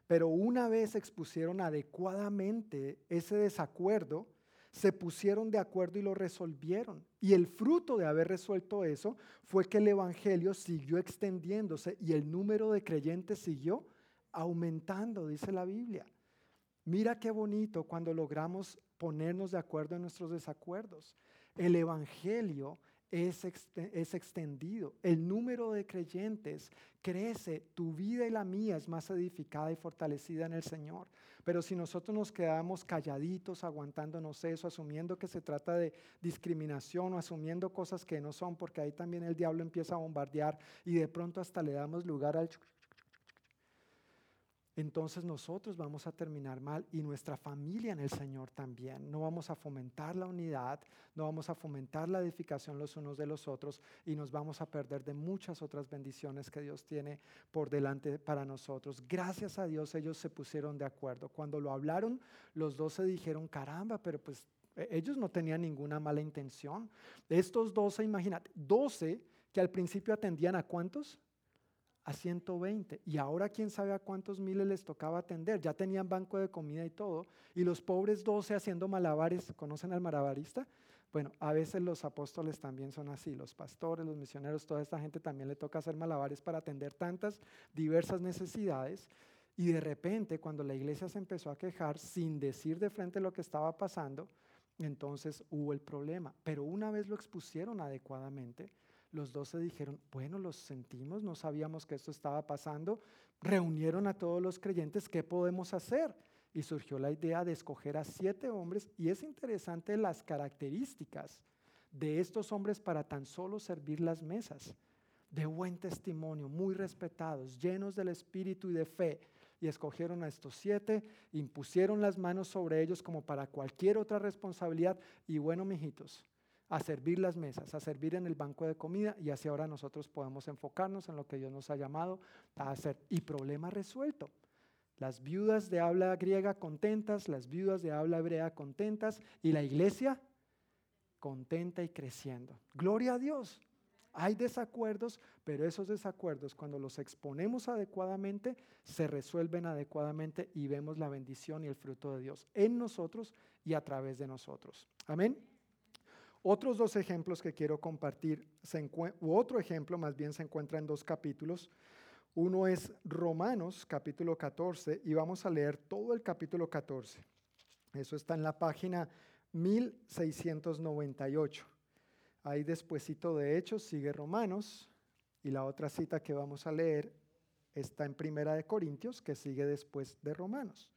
Pero una vez expusieron adecuadamente ese desacuerdo, se pusieron de acuerdo y lo resolvieron. Y el fruto de haber resuelto eso fue que el Evangelio siguió extendiéndose y el número de creyentes siguió aumentando, dice la Biblia. Mira qué bonito cuando logramos ponernos de acuerdo en nuestros desacuerdos. El Evangelio es, extendido, el número de creyentes crece, tu vida y la mía es más edificada y fortalecida en el Señor. Pero si nosotros nos quedamos calladitos, aguantándonos eso, asumiendo que se trata de discriminación o asumiendo cosas que no son, porque ahí también el diablo empieza a bombardear y de pronto hasta le damos lugar al entonces nosotros vamos a terminar mal y nuestra familia en el Señor también. No vamos a fomentar la unidad, no vamos a fomentar la edificación los unos de los otros y nos vamos a perder de muchas otras bendiciones que Dios tiene por delante para nosotros. Gracias a Dios ellos se pusieron de acuerdo. Cuando lo hablaron, los dos se dijeron, caramba, pero pues e-, ellos no tenían ninguna mala intención. Estos doce, imagínate, doce que al principio atendían a cuántos? A 120. Y ahora quién sabe a cuántos miles les tocaba atender. Ya tenían banco de comida y todo. Y los pobres 12 haciendo malabares. ¿Conocen al malabarista? Bueno, a veces los apóstoles también son así. Los pastores, los misioneros, toda esta gente también le toca hacer malabares para atender tantas diversas necesidades. Y de repente, cuando la iglesia se empezó a quejar sin decir de frente lo que estaba pasando, entonces hubo el problema. Pero una vez lo expusieron adecuadamente, los doce dijeron, bueno, los sentimos, no sabíamos que esto estaba pasando. Reunieron a todos los creyentes, ¿qué podemos hacer? Y surgió la idea de escoger a siete hombres y es interesante las características de estos hombres para tan solo servir las mesas. De buen testimonio, muy respetados, llenos del espíritu y de fe. Y escogieron a estos siete, impusieron las manos sobre ellos como para cualquier otra responsabilidad. Y bueno, mijitos, a servir las mesas, a servir en el banco de comida y así ahora nosotros podemos enfocarnos en lo que Dios nos ha llamado a hacer. Y problema resuelto. Las viudas de habla griega contentas, las viudas de habla hebrea contentas y la iglesia contenta y creciendo. Gloria a Dios. Hay desacuerdos, pero esos desacuerdos cuando los exponemos adecuadamente, se resuelven adecuadamente y vemos la bendición y el fruto de Dios en nosotros y a través de nosotros. Amén. Otros dos ejemplos que quiero compartir, u otro ejemplo más bien se encuentra en dos capítulos. Uno es Romanos capítulo 14 y vamos a leer todo el capítulo 14. Eso está en la página 1698. Ahí despuesito de Hechos sigue Romanos y la otra cita que vamos a leer está en Primera de Corintios, que sigue después de Romanos.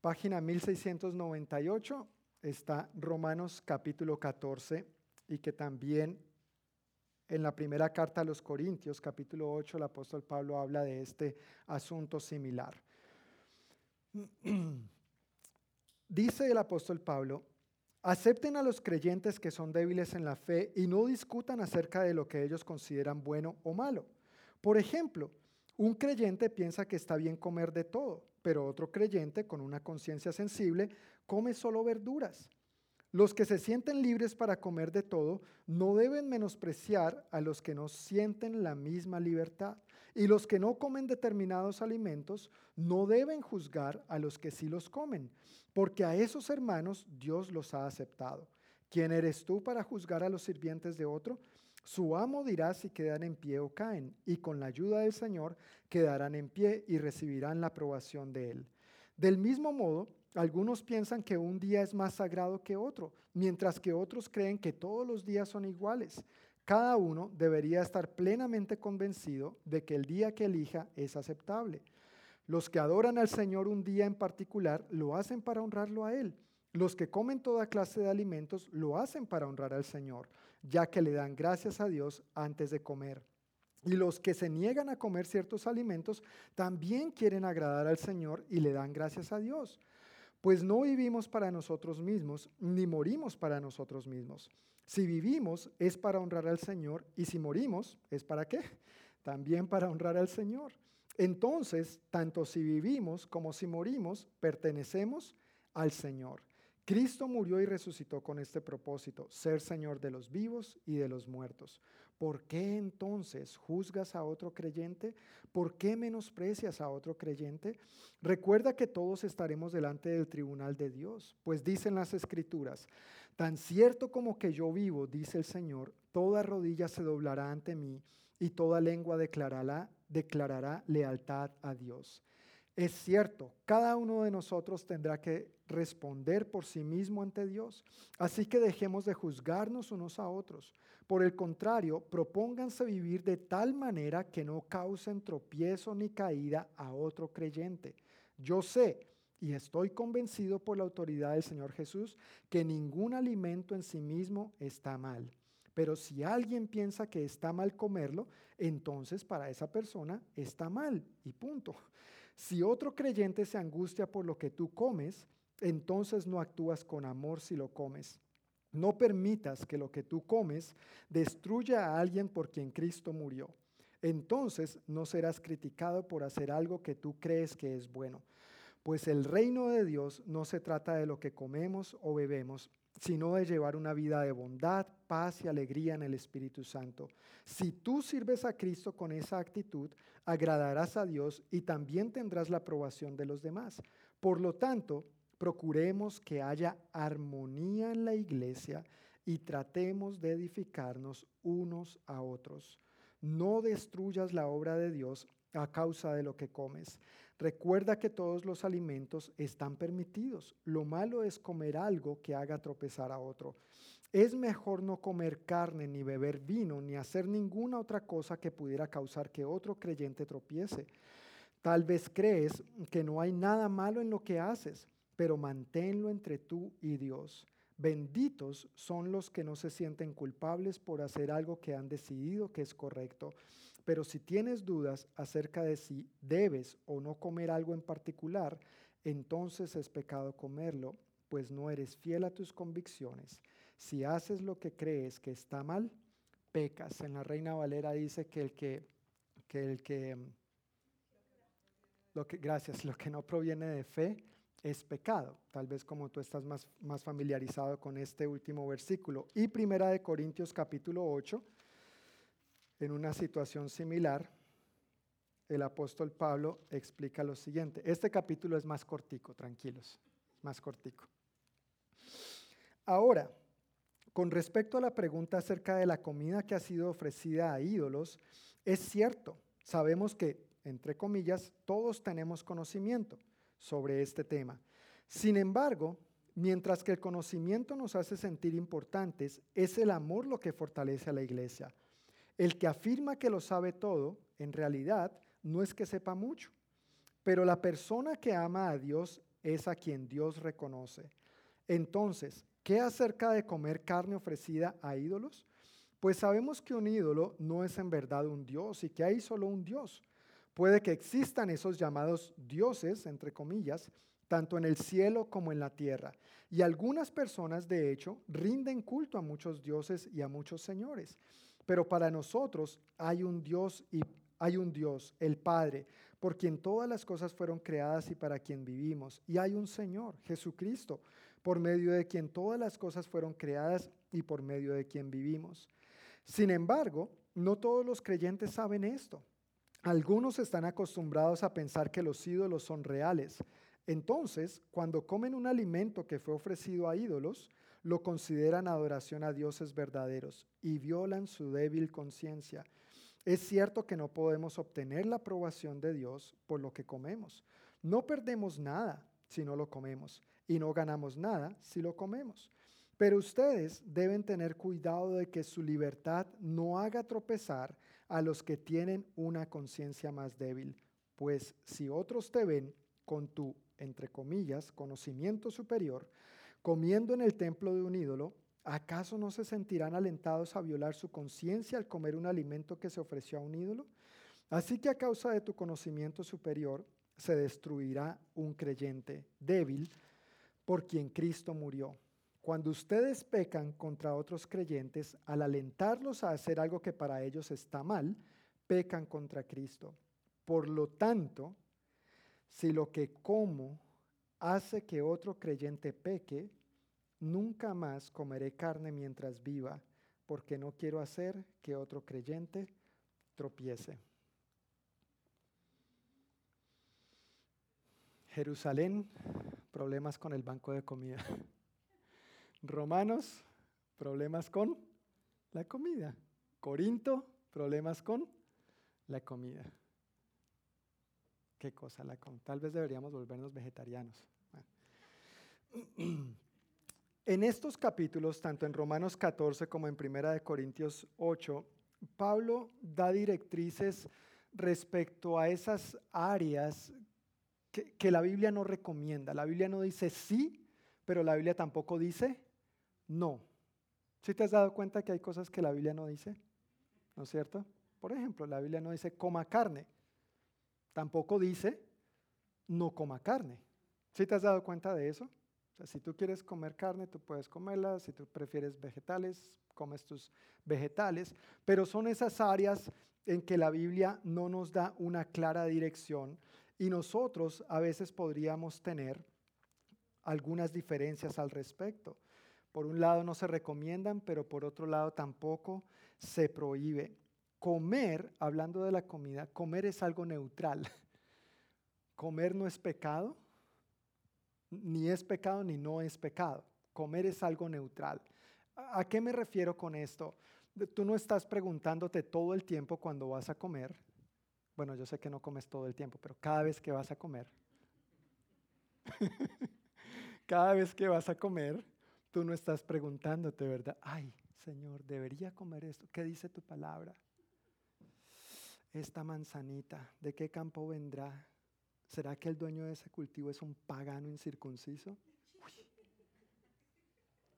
Página 1698 está Romanos capítulo 14 y que también en la primera carta a los Corintios, capítulo 8, el apóstol Pablo habla de este asunto similar. Dice el apóstol Pablo, acepten a los creyentes que son débiles en la fe y no discutan acerca de lo que ellos consideran bueno o malo. Por ejemplo, un creyente piensa que está bien comer de todo pero otro creyente con una conciencia sensible come solo verduras. Los que se sienten libres para comer de todo no deben menospreciar a los que no sienten la misma libertad. Y los que no comen determinados alimentos no deben juzgar a los que sí los comen, porque a esos hermanos Dios los ha aceptado. ¿Quién eres tú para juzgar a los sirvientes de otro? Su amo dirá si quedan en pie o caen, y con la ayuda del Señor quedarán en pie y recibirán la aprobación de Él. Del mismo modo, algunos piensan que un día es más sagrado que otro, mientras que otros creen que todos los días son iguales. Cada uno debería estar plenamente convencido de que el día que elija es aceptable. Los que adoran al Señor un día en particular lo hacen para honrarlo a Él. Los que comen toda clase de alimentos lo hacen para honrar al Señor, ya que le dan gracias a Dios antes de comer. Y los que se niegan a comer ciertos alimentos también quieren agradar al Señor y le dan gracias a Dios. Pues no vivimos para nosotros mismos, ni morimos para nosotros mismos. Si vivimos es para honrar al Señor y si morimos es para qué? También para honrar al Señor. Entonces, tanto si vivimos como si morimos, pertenecemos al Señor. Cristo murió y resucitó con este propósito, ser Señor de los vivos y de los muertos. ¿Por qué entonces juzgas a otro creyente? ¿Por qué menosprecias a otro creyente? Recuerda que todos estaremos delante del tribunal de Dios, pues dicen las escrituras, tan cierto como que yo vivo, dice el Señor, toda rodilla se doblará ante mí y toda lengua declarará, lealtad a Dios. Es cierto, cada uno de nosotros tendrá que responder por sí mismo ante Dios. Así que dejemos de juzgarnos unos a otros. Por el contrario, propónganse vivir de tal manera que no causen tropiezo ni caída a otro creyente. Yo sé y estoy convencido por la autoridad del Señor Jesús que ningún alimento en sí mismo está mal. Pero si alguien piensa que está mal comerlo, entonces para esa persona está mal y punto. Si otro creyente se angustia por lo que tú comes, entonces no actúas con amor si lo comes. No permitas que lo que tú comes destruya a alguien por quien Cristo murió. Entonces no serás criticado por hacer algo que tú crees que es bueno. Pues el reino de Dios no se trata de lo que comemos o bebemos, sino de llevar una vida de bondad, paz y alegría en el Espíritu Santo. Si tú sirves a Cristo con esa actitud, agradarás a Dios y también tendrás la aprobación de los demás. Por lo tanto, procuremos que haya armonía en la iglesia y tratemos de edificarnos unos a otros. No destruyas la obra de Dios a causa de lo que comes. Recuerda que todos los alimentos están permitidos. Lo malo es comer algo que haga tropezar a otro. Es mejor no comer carne, ni beber vino, ni hacer ninguna otra cosa que pudiera causar que otro creyente tropiece. Tal vez crees que no hay nada malo en lo que haces, pero manténlo entre tú y Dios. Benditos son los que no se sienten culpables por hacer algo que han decidido que es correcto. Pero si tienes dudas acerca de si debes o no comer algo en particular, entonces es pecado comerlo, pues no eres fiel a tus convicciones. Si haces lo que crees que está mal, pecas. En la Reina Valera dice que el que, que el que, lo que, gracias, lo que no proviene de fe, es pecado, tal vez como tú estás más, más familiarizado con este último versículo. Y Primera de Corintios capítulo 8, en una situación similar, el apóstol Pablo explica lo siguiente. Este capítulo es más cortico, tranquilos, más cortico. Ahora, con respecto a la pregunta acerca de la comida que ha sido ofrecida a ídolos, es cierto, sabemos que, entre comillas, todos tenemos conocimiento sobre este tema. Sin embargo, mientras que el conocimiento nos hace sentir importantes, es el amor lo que fortalece a la iglesia. El que afirma que lo sabe todo, en realidad, no es que sepa mucho, pero la persona que ama a Dios es a quien Dios reconoce. Entonces, ¿qué acerca de comer carne ofrecida a ídolos? Pues sabemos que un ídolo no es en verdad un Dios y que hay solo un Dios. Puede que existan esos llamados dioses, entre comillas, tanto en el cielo como en la tierra. Y algunas personas, de hecho, rinden culto a muchos dioses y a muchos señores. Pero para nosotros hay un Dios y hay un Dios, el Padre, por quien todas las cosas fueron creadas y para quien vivimos. Y hay un Señor, Jesucristo, por medio de quien todas las cosas fueron creadas y por medio de quien vivimos. Sin embargo, no todos los creyentes saben esto. Algunos están acostumbrados a pensar que los ídolos son reales. Entonces, cuando comen un alimento que fue ofrecido a ídolos, lo consideran adoración a dioses verdaderos y violan su débil conciencia. Es cierto que no podemos obtener la aprobación de Dios por lo que comemos. No perdemos nada si no lo comemos y no ganamos nada si lo comemos. Pero ustedes deben tener cuidado de que su libertad no haga tropezar a los que tienen una conciencia más débil, pues si otros te ven con tu, entre comillas, conocimiento superior, comiendo en el templo de un ídolo, ¿acaso no se sentirán alentados a violar su conciencia al comer un alimento que se ofreció a un ídolo? Así que a causa de tu conocimiento superior se destruirá un creyente débil por quien Cristo murió. Cuando ustedes pecan contra otros creyentes, al alentarlos a hacer algo que para ellos está mal, pecan contra Cristo. Por lo tanto, si lo que como hace que otro creyente peque, nunca más comeré carne mientras viva, porque no quiero hacer que otro creyente tropiece. Jerusalén, problemas con el banco de comida. Romanos, problemas con la comida. Corinto, problemas con la comida. ¿Qué cosa la comida? Tal vez deberíamos volvernos vegetarianos. En estos capítulos, tanto en Romanos 14 como en Primera de Corintios 8, Pablo da directrices respecto a esas áreas que, que, la Biblia no recomienda. La Biblia no dice sí, pero la Biblia tampoco dice no. ¿Sí te has dado cuenta que hay cosas que la Biblia no dice? ¿No es cierto? Por ejemplo, la Biblia no dice coma carne. Tampoco dice no coma carne. ¿Sí te has dado cuenta de eso? si tú quieres comer carne, tú puedes comerla. Si tú prefieres vegetales, comes tus vegetales. Pero son esas áreas en que la Biblia no nos da una clara dirección y nosotros a veces podríamos tener algunas diferencias al respecto. Por un lado no se recomiendan, pero por otro lado tampoco se prohíbe. Comer, hablando de la comida, comer es algo neutral. Comer no es pecado, ni es pecado ni no es pecado. Comer es algo neutral. ¿A qué me refiero con esto? Tú no estás preguntándote todo el tiempo cuando vas a comer. Bueno, yo sé que no comes todo el tiempo, pero cada vez que vas a comer, cada vez que vas a comer, tú no estás preguntándote, ¿verdad? Ay, Señor, debería comer esto. ¿Qué dice tu palabra? Esta manzanita, ¿de qué campo vendrá? ¿Será que el dueño de ese cultivo es un pagano incircunciso?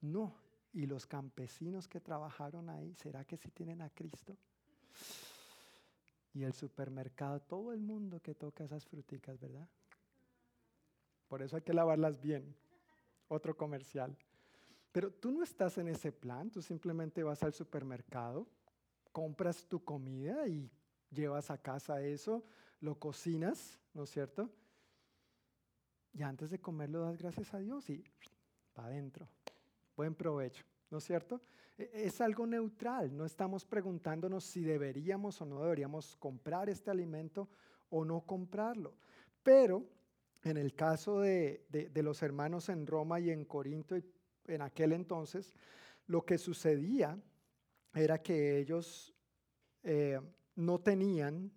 No. ¿Y los campesinos que trabajaron ahí, será que sí tienen a Cristo? Y el supermercado, todo el mundo que toca esas fruticas, ¿verdad? Por eso hay que lavarlas bien. Otro comercial. Pero tú no estás en ese plan, tú simplemente vas al supermercado, compras tu comida y llevas a casa eso, lo cocinas, ¿no es cierto? Y antes de comerlo das gracias a Dios y para adentro. Buen provecho, ¿no es cierto? E, es algo neutral, no estamos preguntándonos si deberíamos o no deberíamos comprar este alimento o no comprarlo. Pero en el caso de, de, los hermanos en Roma y en Corinto y en aquel entonces, lo que sucedía era que ellos eh, no tenían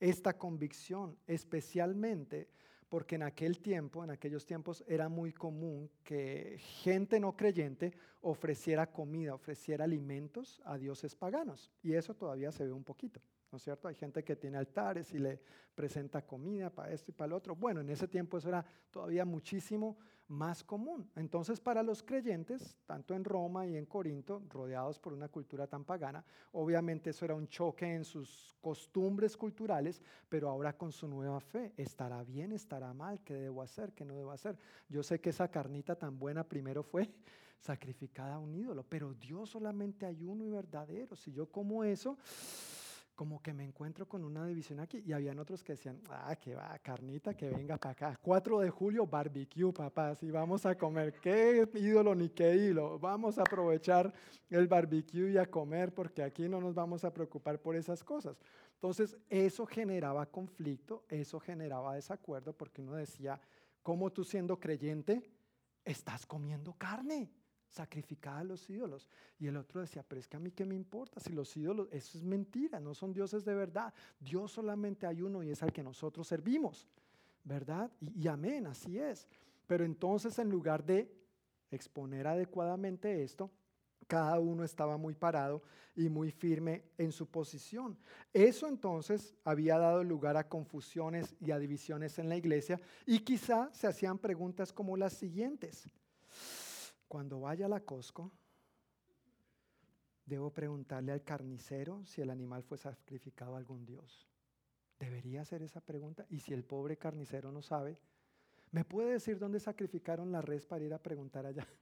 esta convicción, especialmente porque en aquel tiempo, en aquellos tiempos, era muy común que gente no creyente ofreciera comida, ofreciera alimentos a dioses paganos. Y eso todavía se ve un poquito. ¿No es cierto? Hay gente que tiene altares y le presenta comida para esto y para lo otro. Bueno, en ese tiempo eso era todavía muchísimo más común. Entonces, para los creyentes, tanto en Roma y en Corinto, rodeados por una cultura tan pagana, obviamente eso era un choque en sus costumbres culturales, pero ahora con su nueva fe, ¿estará bien, estará mal? ¿Qué debo hacer? ¿Qué no debo hacer? Yo sé que esa carnita tan buena primero fue sacrificada a un ídolo, pero Dios solamente hay uno y verdadero. Si yo como eso como que me encuentro con una división aquí. Y habían otros que decían, ah, que va, carnita, que venga para acá. 4 de julio, barbecue, papá, si vamos a comer. ¿Qué ídolo ni qué hilo? Vamos a aprovechar el barbecue y a comer porque aquí no nos vamos a preocupar por esas cosas. Entonces, eso generaba conflicto, eso generaba desacuerdo porque uno decía, ¿cómo tú siendo creyente estás comiendo carne? Sacrificada a los ídolos. Y el otro decía, pero es que a mí qué me importa si los ídolos, eso es mentira, no son dioses de verdad. Dios solamente hay uno y es al que nosotros servimos, ¿verdad? Y, y amén, así es. Pero entonces en lugar de exponer adecuadamente esto, cada uno estaba muy parado y muy firme en su posición. Eso entonces había dado lugar a confusiones y a divisiones en la iglesia y quizá se hacían preguntas como las siguientes cuando vaya a la Costco, debo preguntarle al carnicero si el animal fue sacrificado a algún dios. Debería hacer esa pregunta. Y si el pobre carnicero no sabe, ¿me puede decir dónde sacrificaron la res para ir a preguntar allá?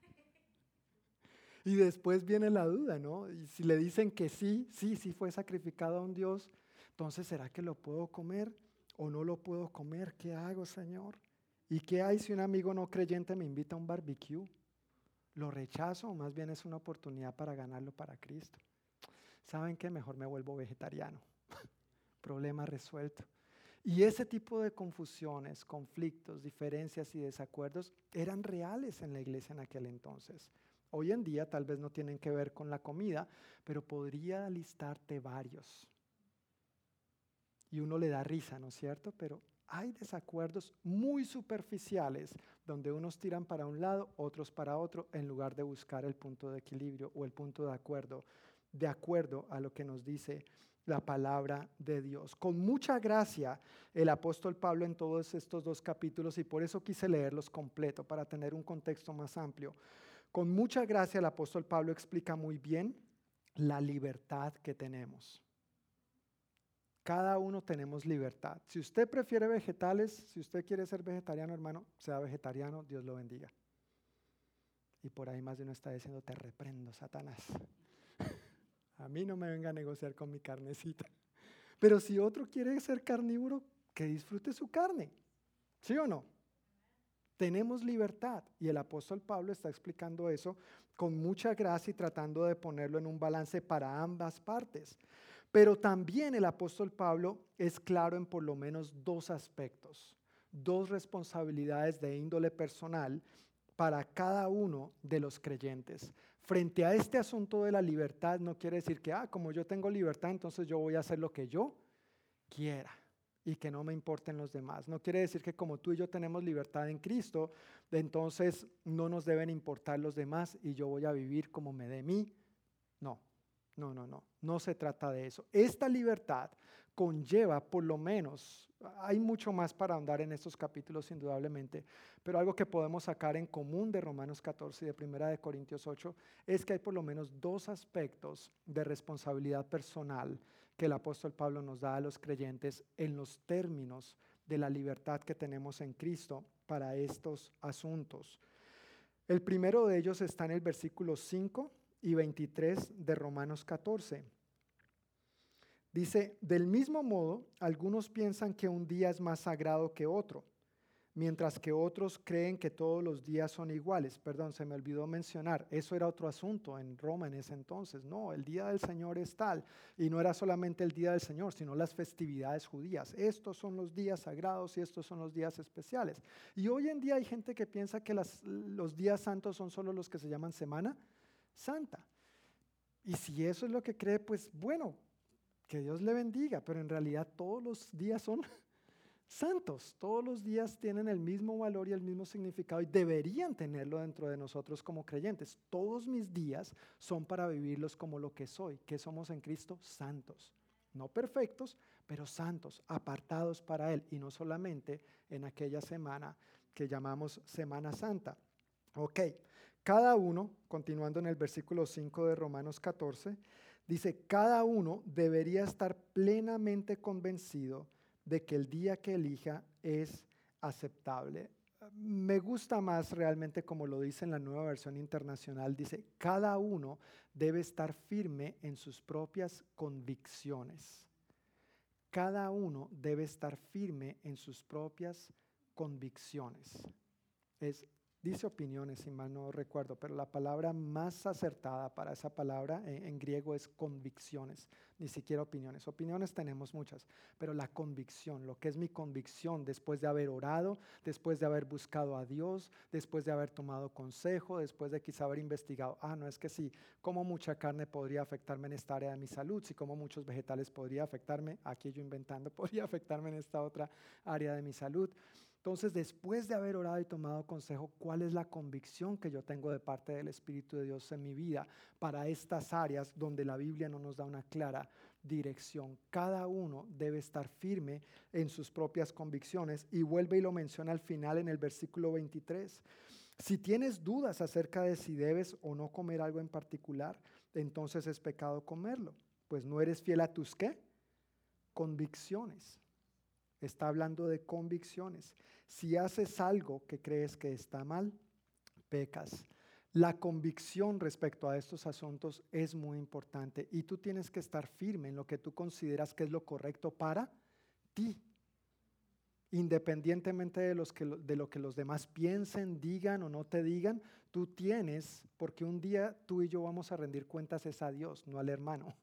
Y después viene la duda, ¿no? Y si le dicen que sí, sí, sí fue sacrificado a un dios, entonces ¿será que lo puedo comer o no lo puedo comer? ¿Qué hago, Señor? ¿Y qué hay si un amigo no creyente me invita a un barbecue? ¿Lo rechazo o más bien es una oportunidad para ganarlo para Cristo? ¿Saben qué? Mejor me vuelvo vegetariano. Problema resuelto. Y ese tipo de confusiones, conflictos, diferencias y desacuerdos eran reales en la iglesia en aquel entonces. Hoy en día tal vez no tienen que ver con la comida, pero podría listarte varios. Y uno le da risa, ¿no es cierto? Pero hay desacuerdos muy superficiales donde unos tiran para un lado, otros para otro, en lugar de buscar el punto de equilibrio o el punto de acuerdo, de acuerdo a lo que nos dice la palabra de Dios. Con mucha gracia el apóstol Pablo en todos estos dos capítulos, y por eso quise leerlos completo, para tener un contexto más amplio. Con mucha gracia el apóstol Pablo explica muy bien la libertad que tenemos. Cada uno tenemos libertad. Si usted prefiere vegetales, si usted quiere ser vegetariano, hermano, sea vegetariano, Dios lo bendiga. Y por ahí más de uno está diciendo, te reprendo, Satanás. A mí no me venga a negociar con mi carnecita. Pero si otro quiere ser carnívoro, que disfrute su carne. ¿Sí o no? Tenemos libertad y el apóstol Pablo está explicando eso con mucha gracia y tratando de ponerlo en un balance para ambas partes. Pero también el apóstol Pablo es claro en por lo menos dos aspectos, dos responsabilidades de índole personal para cada uno de los creyentes. Frente a este asunto de la libertad no quiere decir que, ah, como yo tengo libertad, entonces yo voy a hacer lo que yo quiera y que no me importen los demás. No quiere decir que como tú y yo tenemos libertad en Cristo, entonces no nos deben importar los demás y yo voy a vivir como me dé mí. No, no, no, no, no se trata de eso. Esta libertad conlleva por lo menos, hay mucho más para andar en estos capítulos indudablemente, pero algo que podemos sacar en común de Romanos 14 y de Primera de Corintios 8 es que hay por lo menos dos aspectos de responsabilidad personal que el apóstol Pablo nos da a los creyentes en los términos de la libertad que tenemos en Cristo para estos asuntos. El primero de ellos está en el versículo 5 y 23 de Romanos 14. Dice, del mismo modo, algunos piensan que un día es más sagrado que otro, mientras que otros creen que todos los días son iguales. Perdón, se me olvidó mencionar, eso era otro asunto en Roma en ese entonces. No, el día del Señor es tal, y no era solamente el día del Señor, sino las festividades judías. Estos son los días sagrados y estos son los días especiales. Y hoy en día hay gente que piensa que los días santos son solo los que se llaman semana santa. Y si eso es lo que cree, pues bueno, que Dios le bendiga, pero en realidad todos los días son santos, todos los días tienen el mismo valor y el mismo significado y deberían tenerlo dentro de nosotros como creyentes. Todos mis días son para vivirlos como lo que soy, que somos en Cristo santos. No perfectos, pero santos, apartados para Él y no solamente en aquella semana que llamamos Semana Santa. Ok, cada uno, continuando en el versículo 5 de Romanos 14, dice, cada uno debería estar plenamente convencido de que el día que elija es aceptable. Me gusta más realmente como lo dice en la nueva versión internacional, dice, cada uno debe estar firme en sus propias convicciones. cada uno debe estar firme en sus propias convicciones. Es dice opiniones, si mal no recuerdo, pero la palabra más acertada para esa palabra en, griego es convicciones, ni siquiera opiniones. Opiniones tenemos muchas, pero la convicción, lo que es mi convicción después de haber orado, después de haber buscado a Dios, después de haber tomado consejo, después de quizá haber investigado, ah, no es que sí, como mucha carne podría afectarme en esta área de mi salud, si como muchos vegetales podría afectarme, aquí yo inventando, podría afectarme en esta otra área de mi salud. Entonces, después de haber orado y tomado consejo, ¿cuál es la convicción que yo tengo de parte del Espíritu de Dios en mi vida para estas áreas donde la Biblia no nos da una clara dirección? Cada uno debe estar firme en sus propias convicciones y vuelve y lo menciona al final en el versículo 23. Si tienes dudas acerca de si debes o no comer algo en particular, entonces es pecado comerlo, pues no eres fiel a tus qué? Convicciones. Está hablando de convicciones. Si haces algo que crees que está mal, pecas. La convicción respecto a estos asuntos es muy importante y tú tienes que estar firme en lo que tú consideras que es lo correcto para ti. Independientemente de, de lo que los demás piensen, digan o no te digan, tú tienes, porque un día tú y yo vamos a rendir cuentas es a Dios, no al hermano,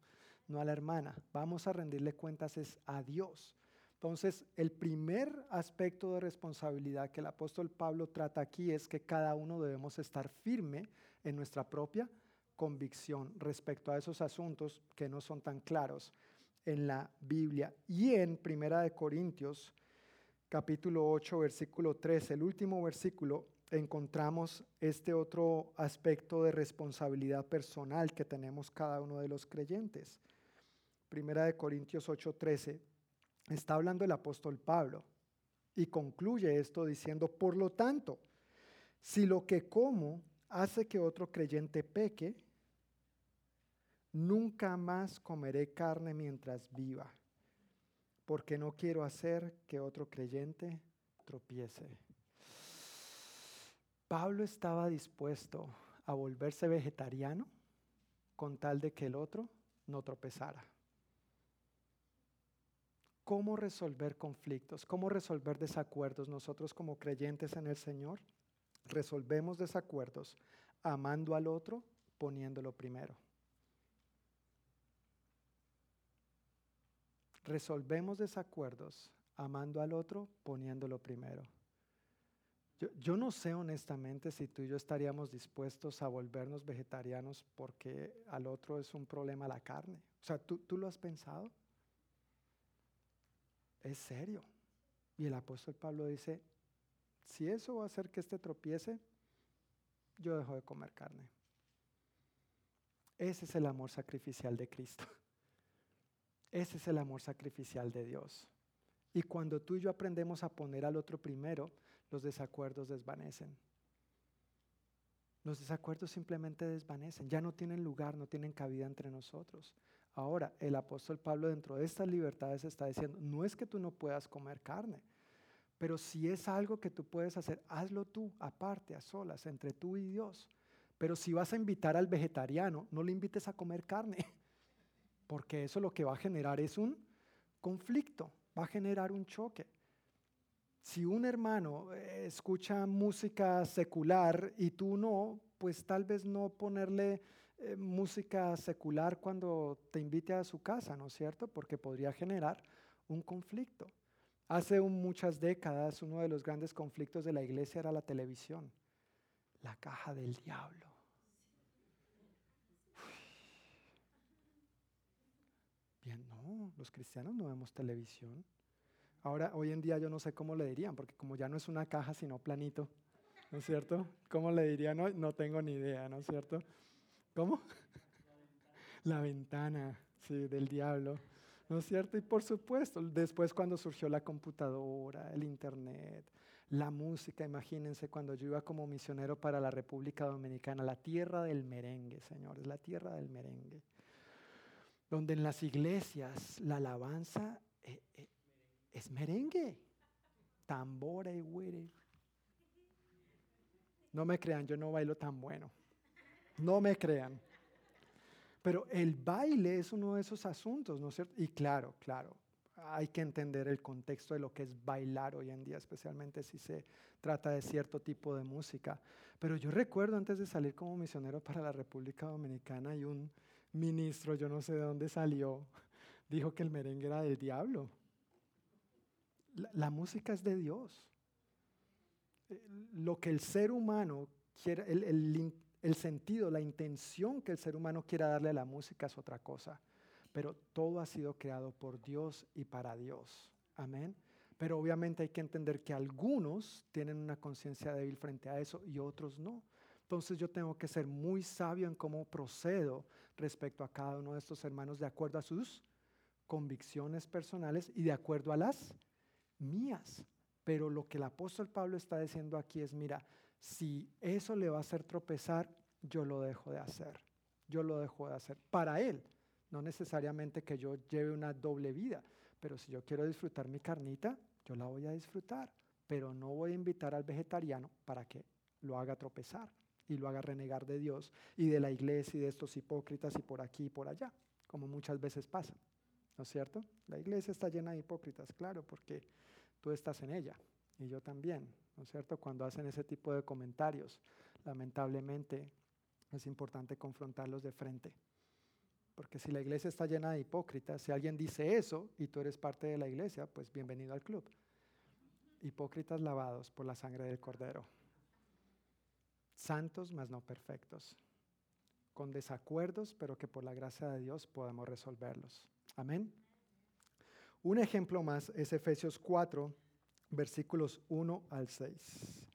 no a la hermana. Vamos a rendirle cuentas es a Dios. Entonces, el primer aspecto de responsabilidad que el apóstol Pablo trata aquí es que cada uno debemos estar firme en nuestra propia convicción respecto a esos asuntos que no son tan claros en la Biblia. Y en Primera de Corintios, capítulo 8, versículo 3, el último versículo, encontramos este otro aspecto de responsabilidad personal que tenemos cada uno de los creyentes. Primera de Corintios 8, 13 está hablando el apóstol Pablo y concluye esto diciendo, por lo tanto, si lo que como hace que otro creyente peque, nunca más comeré carne mientras viva, porque no quiero hacer que otro creyente tropiece. Pablo estaba dispuesto a volverse vegetariano con tal de que el otro no tropezara cómo resolver conflictos, cómo resolver desacuerdos. Nosotros como creyentes en el Señor resolvemos desacuerdos amando al otro, poniéndolo primero. Resolvemos desacuerdos amando al otro, poniéndolo primero. Yo, yo, no sé honestamente si tú y yo estaríamos dispuestos a volvernos vegetarianos porque al otro es un problema la carne. O sea, ¿tú, tú lo has pensado? Es serio. Y el apóstol Pablo dice, si eso va a hacer que este tropiece, yo dejo de comer carne. Ese es el amor sacrificial de Cristo. Ese es el amor sacrificial de Dios. Y cuando tú y yo aprendemos a poner al otro primero, los desacuerdos desvanecen. Los desacuerdos simplemente desvanecen, ya no tienen lugar, no tienen cabida entre nosotros. Ahora, el apóstol Pablo dentro de estas libertades está diciendo, no es que tú no puedas comer carne, pero si es algo que tú puedes hacer, hazlo tú, aparte, a solas, entre tú y Dios. Pero si vas a invitar al vegetariano, no le invites a comer carne, porque eso lo que va a generar es un conflicto, va a generar un choque. Si un hermano eh, escucha música secular y tú no, pues tal vez no ponerle eh, música secular cuando te invite a su casa, ¿no es cierto? Porque podría generar un conflicto. Hace muchas décadas uno de los grandes conflictos de la iglesia era la televisión, la caja del diablo. Bien, no, los cristianos no vemos televisión. Ahora, hoy en día yo no sé cómo le dirían, porque como ya no es una caja, sino planito, ¿no es cierto? ¿Cómo le dirían? No, no tengo ni idea, ¿no es cierto? ¿Cómo? La ventana, sí, del diablo. ¿No es cierto? Y por supuesto, después cuando surgió la computadora, el internet, la música, imagínense cuando yo iba como misionero para la República Dominicana, la tierra del merengue, señores, la tierra del merengue, donde en las iglesias la alabanza eh, eh, es merengue, tambora y güere. No me crean, yo no bailo tan bueno. No me crean. Pero el baile es uno de esos asuntos, ¿no es cierto? Y claro, claro, hay que entender el contexto de lo que es bailar hoy en día, especialmente si se trata de cierto tipo de música. Pero yo recuerdo antes de salir como misionero para la República Dominicana y un ministro, yo no sé de dónde salió, dijo que el merengue era del diablo. La, música es de Dios. Eh, lo que el ser humano quiere, el, el sentido, la intención que el ser humano quiera darle a la música es otra cosa pero todo ha sido creado por Dios y para Dios. Amén. Pero obviamente hay que entender que algunos tienen una conciencia débil frente a eso y otros no. Entonces yo tengo que ser muy sabio en cómo procedo respecto a cada uno de estos hermanos de acuerdo a sus convicciones personales y de acuerdo a las mías. Pero lo que el apóstol Pablo está diciendo aquí es, mira, si eso le va a hacer tropezar, yo lo dejo de hacer. Yo lo dejo de hacer para él no necesariamente que yo lleve una doble vida, pero si yo quiero disfrutar mi carnita, yo la voy a disfrutar, pero no voy a invitar al vegetariano para que lo haga tropezar y lo haga renegar de Dios y de la iglesia y de estos hipócritas y por aquí y por allá, como muchas veces pasa. ¿No es cierto? La iglesia está llena de hipócritas, claro, porque tú estás en ella y yo también, ¿no es cierto? Cuando hacen ese tipo de comentarios, lamentablemente es importante confrontarlos de frente porque si la iglesia está llena de hipócritas, si alguien dice eso y tú eres parte de la iglesia, pues bienvenido al club. Hipócritas lavados por la sangre del cordero. Santos, mas no perfectos. Con desacuerdos, pero que por la gracia de Dios podemos resolverlos. Amén. Un ejemplo más es Efesios 4, versículos 1 al 6.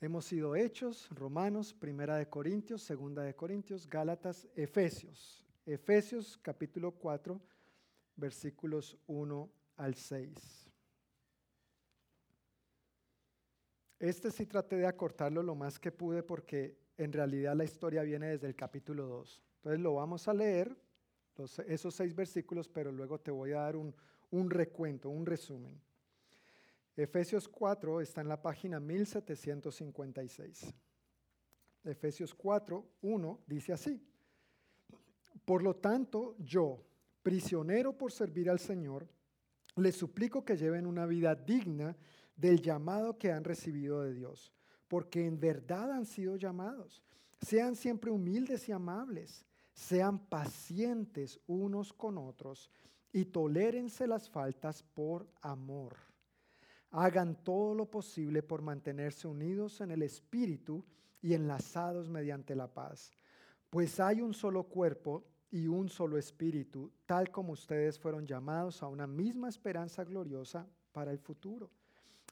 Hemos sido hechos, Romanos, Primera de Corintios, Segunda de Corintios, Gálatas, Efesios. Efesios capítulo 4, versículos 1 al 6. Este sí traté de acortarlo lo más que pude porque en realidad la historia viene desde el capítulo 2. Entonces lo vamos a leer, esos seis versículos, pero luego te voy a dar un, un recuento, un resumen. Efesios 4 está en la página 1756. Efesios 4, 1 dice así. Por lo tanto, yo, prisionero por servir al Señor, les suplico que lleven una vida digna del llamado que han recibido de Dios, porque en verdad han sido llamados. Sean siempre humildes y amables, sean pacientes unos con otros y tolérense las faltas por amor hagan todo lo posible por mantenerse unidos en el Espíritu y enlazados mediante la paz. Pues hay un solo cuerpo y un solo Espíritu, tal como ustedes fueron llamados a una misma esperanza gloriosa para el futuro.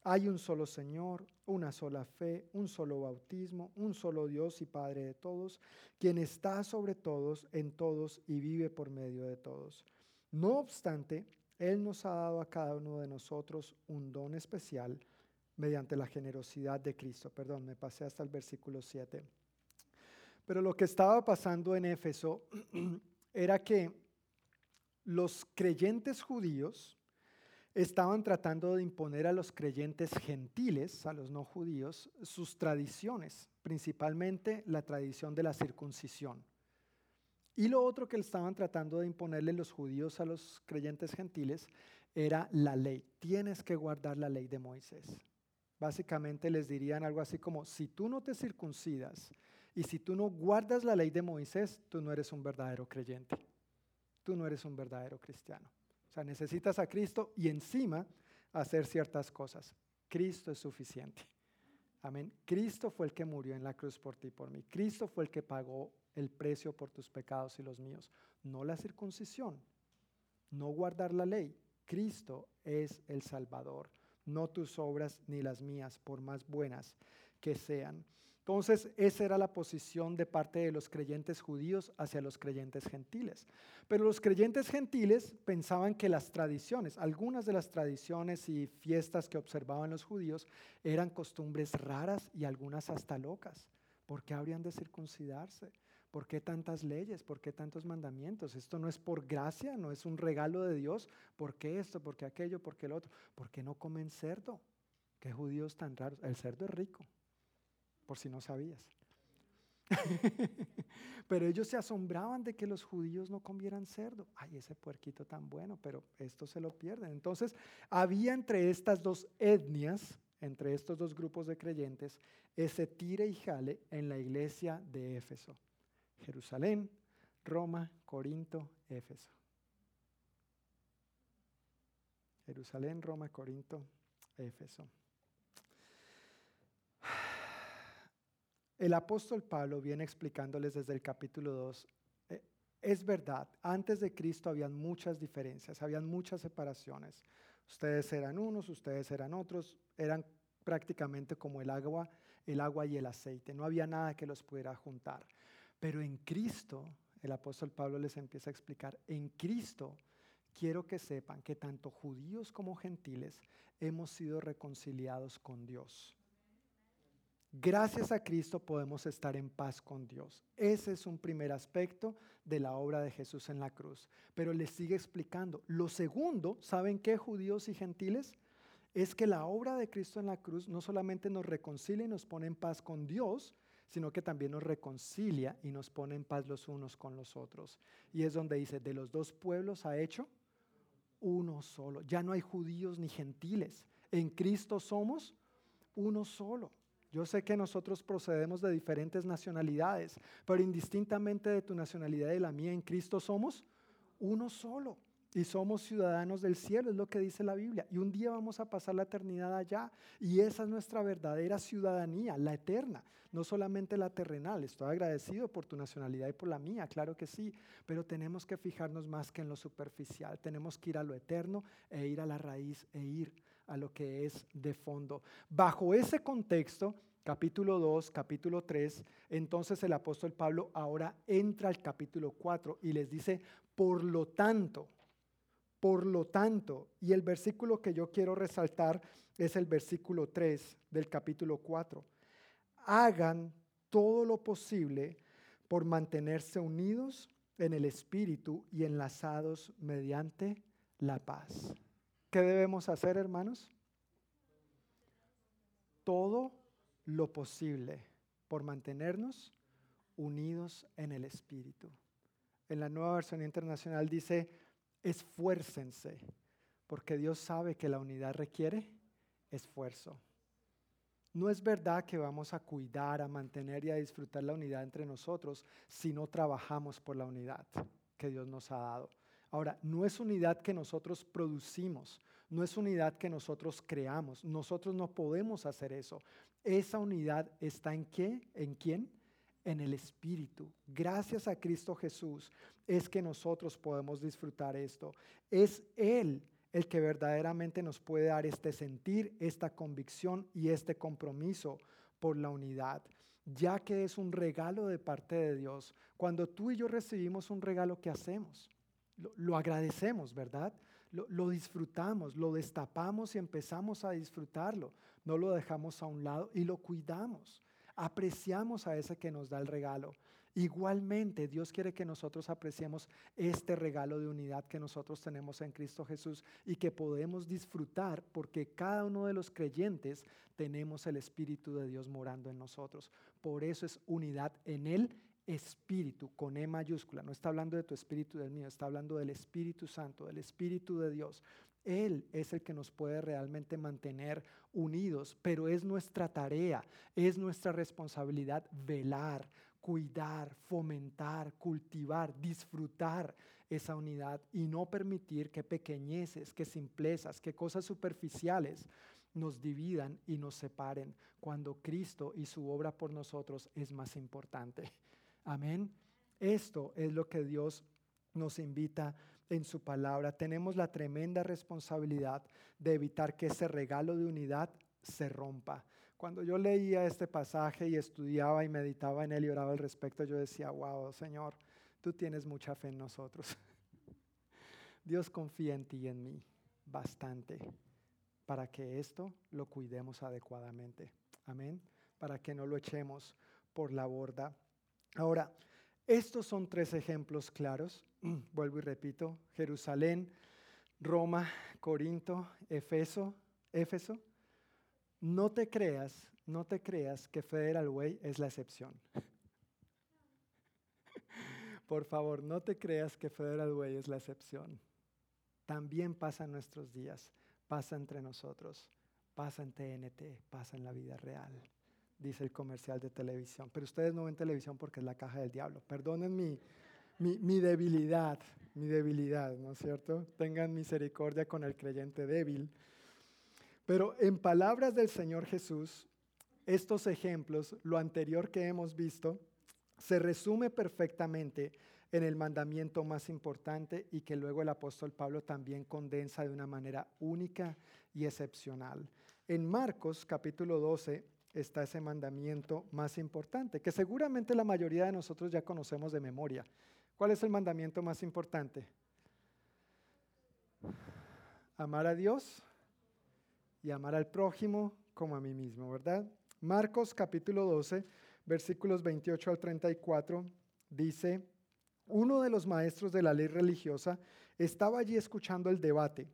Hay un solo Señor, una sola fe, un solo bautismo, un solo Dios y Padre de todos, quien está sobre todos, en todos y vive por medio de todos. No obstante, él nos ha dado a cada uno de nosotros un don especial mediante la generosidad de Cristo. Perdón, me pasé hasta el versículo 7. Pero lo que estaba pasando en Éfeso era que los creyentes judíos estaban tratando de imponer a los creyentes gentiles, a los no judíos, sus tradiciones, principalmente la tradición de la circuncisión. Y lo otro que estaban tratando de imponerle los judíos a los creyentes gentiles era la ley. Tienes que guardar la ley de Moisés. Básicamente les dirían algo así como, si tú no te circuncidas y si tú no guardas la ley de Moisés, tú no eres un verdadero creyente. Tú no eres un verdadero cristiano. O sea, necesitas a Cristo y encima hacer ciertas cosas. Cristo es suficiente. Amén. Cristo fue el que murió en la cruz por ti y por mí. Cristo fue el que pagó el precio por tus pecados y los míos. No la circuncisión, no guardar la ley. Cristo es el Salvador, no tus obras ni las mías, por más buenas que sean. Entonces, esa era la posición de parte de los creyentes judíos hacia los creyentes gentiles. Pero los creyentes gentiles pensaban que las tradiciones, algunas de las tradiciones y fiestas que observaban los judíos eran costumbres raras y algunas hasta locas. ¿Por qué habrían de circuncidarse? ¿Por qué tantas leyes? ¿Por qué tantos mandamientos? Esto no es por gracia, no es un regalo de Dios. ¿Por qué esto? ¿Por qué aquello? ¿Por qué el otro? ¿Por qué no comen cerdo? ¿Qué judíos tan raros? El cerdo es rico, por si no sabías. pero ellos se asombraban de que los judíos no comieran cerdo. Ay, ese puerquito tan bueno, pero esto se lo pierden. Entonces, había entre estas dos etnias, entre estos dos grupos de creyentes, ese tire y jale en la iglesia de Éfeso. Jerusalén, Roma, Corinto, Éfeso. Jerusalén, Roma, Corinto, Éfeso. El apóstol Pablo viene explicándoles desde el capítulo 2, eh, es verdad, antes de Cristo habían muchas diferencias, habían muchas separaciones. Ustedes eran unos, ustedes eran otros, eran prácticamente como el agua, el agua y el aceite, no había nada que los pudiera juntar. Pero en Cristo, el apóstol Pablo les empieza a explicar, en Cristo quiero que sepan que tanto judíos como gentiles hemos sido reconciliados con Dios. Gracias a Cristo podemos estar en paz con Dios. Ese es un primer aspecto de la obra de Jesús en la cruz. Pero les sigue explicando. Lo segundo, ¿saben qué, judíos y gentiles? Es que la obra de Cristo en la cruz no solamente nos reconcilia y nos pone en paz con Dios, sino que también nos reconcilia y nos pone en paz los unos con los otros. Y es donde dice, de los dos pueblos ha hecho uno solo. Ya no hay judíos ni gentiles. En Cristo somos uno solo. Yo sé que nosotros procedemos de diferentes nacionalidades, pero indistintamente de tu nacionalidad y la mía, en Cristo somos uno solo. Y somos ciudadanos del cielo, es lo que dice la Biblia. Y un día vamos a pasar la eternidad allá. Y esa es nuestra verdadera ciudadanía, la eterna, no solamente la terrenal. Estoy agradecido por tu nacionalidad y por la mía, claro que sí. Pero tenemos que fijarnos más que en lo superficial. Tenemos que ir a lo eterno e ir a la raíz e ir a lo que es de fondo. Bajo ese contexto, capítulo 2, capítulo 3, entonces el apóstol Pablo ahora entra al capítulo 4 y les dice, por lo tanto, por lo tanto, y el versículo que yo quiero resaltar es el versículo 3 del capítulo 4. Hagan todo lo posible por mantenerse unidos en el Espíritu y enlazados mediante la paz. ¿Qué debemos hacer, hermanos? Todo lo posible por mantenernos unidos en el Espíritu. En la nueva versión internacional dice, esfuércense, porque Dios sabe que la unidad requiere esfuerzo. No es verdad que vamos a cuidar, a mantener y a disfrutar la unidad entre nosotros si no trabajamos por la unidad que Dios nos ha dado. Ahora, no es unidad que nosotros producimos, no es unidad que nosotros creamos. Nosotros no podemos hacer eso. Esa unidad está en qué? ¿En quién? En el Espíritu. Gracias a Cristo Jesús es que nosotros podemos disfrutar esto. Es Él el que verdaderamente nos puede dar este sentir, esta convicción y este compromiso por la unidad, ya que es un regalo de parte de Dios. Cuando tú y yo recibimos un regalo, ¿qué hacemos? Lo, agradecemos, ¿verdad? Lo, disfrutamos, lo destapamos y empezamos a disfrutarlo. No lo dejamos a un lado y lo cuidamos apreciamos a ese que nos da el regalo. Igualmente, Dios quiere que nosotros apreciemos este regalo de unidad que nosotros tenemos en Cristo Jesús y que podemos disfrutar porque cada uno de los creyentes tenemos el Espíritu de Dios morando en nosotros. Por eso es unidad en Él espíritu con E mayúscula. No está hablando de tu espíritu del mío, está hablando del Espíritu Santo, del Espíritu de Dios. Él es el que nos puede realmente mantener unidos, pero es nuestra tarea, es nuestra responsabilidad velar, cuidar, fomentar, cultivar, disfrutar esa unidad y no permitir que pequeñeces, que simplezas, que cosas superficiales nos dividan y nos separen cuando Cristo y su obra por nosotros es más importante. Amén. Esto es lo que Dios nos invita en su palabra. Tenemos la tremenda responsabilidad de evitar que ese regalo de unidad se rompa. Cuando yo leía este pasaje y estudiaba y meditaba en él y oraba al respecto, yo decía, wow, Señor, tú tienes mucha fe en nosotros. Dios confía en ti y en mí bastante para que esto lo cuidemos adecuadamente. Amén. Para que no lo echemos por la borda. Ahora, estos son tres ejemplos claros. Vuelvo y repito, Jerusalén, Roma, Corinto, Efeso, Éfeso. No te creas, no te creas que Federal Way es la excepción. Por favor, no te creas que Federal Way es la excepción. También pasa en nuestros días, pasa entre nosotros, pasa en TNT, pasa en la vida real, dice el comercial de televisión. Pero ustedes no ven televisión porque es la caja del diablo. Perdonen mi, mi, debilidad, mi debilidad, ¿no es cierto? Tengan misericordia con el creyente débil. Pero en palabras del Señor Jesús, estos ejemplos, lo anterior que hemos visto, se resume perfectamente en el mandamiento más importante y que luego el apóstol Pablo también condensa de una manera única y excepcional. En Marcos capítulo 12 está ese mandamiento más importante, que seguramente la mayoría de nosotros ya conocemos de memoria. ¿Cuál es el mandamiento más importante? Amar a Dios y amar al prójimo como a mí mismo, ¿verdad? Marcos capítulo 12, versículos 28 al 34, dice, uno de los maestros de la ley religiosa estaba allí escuchando el debate.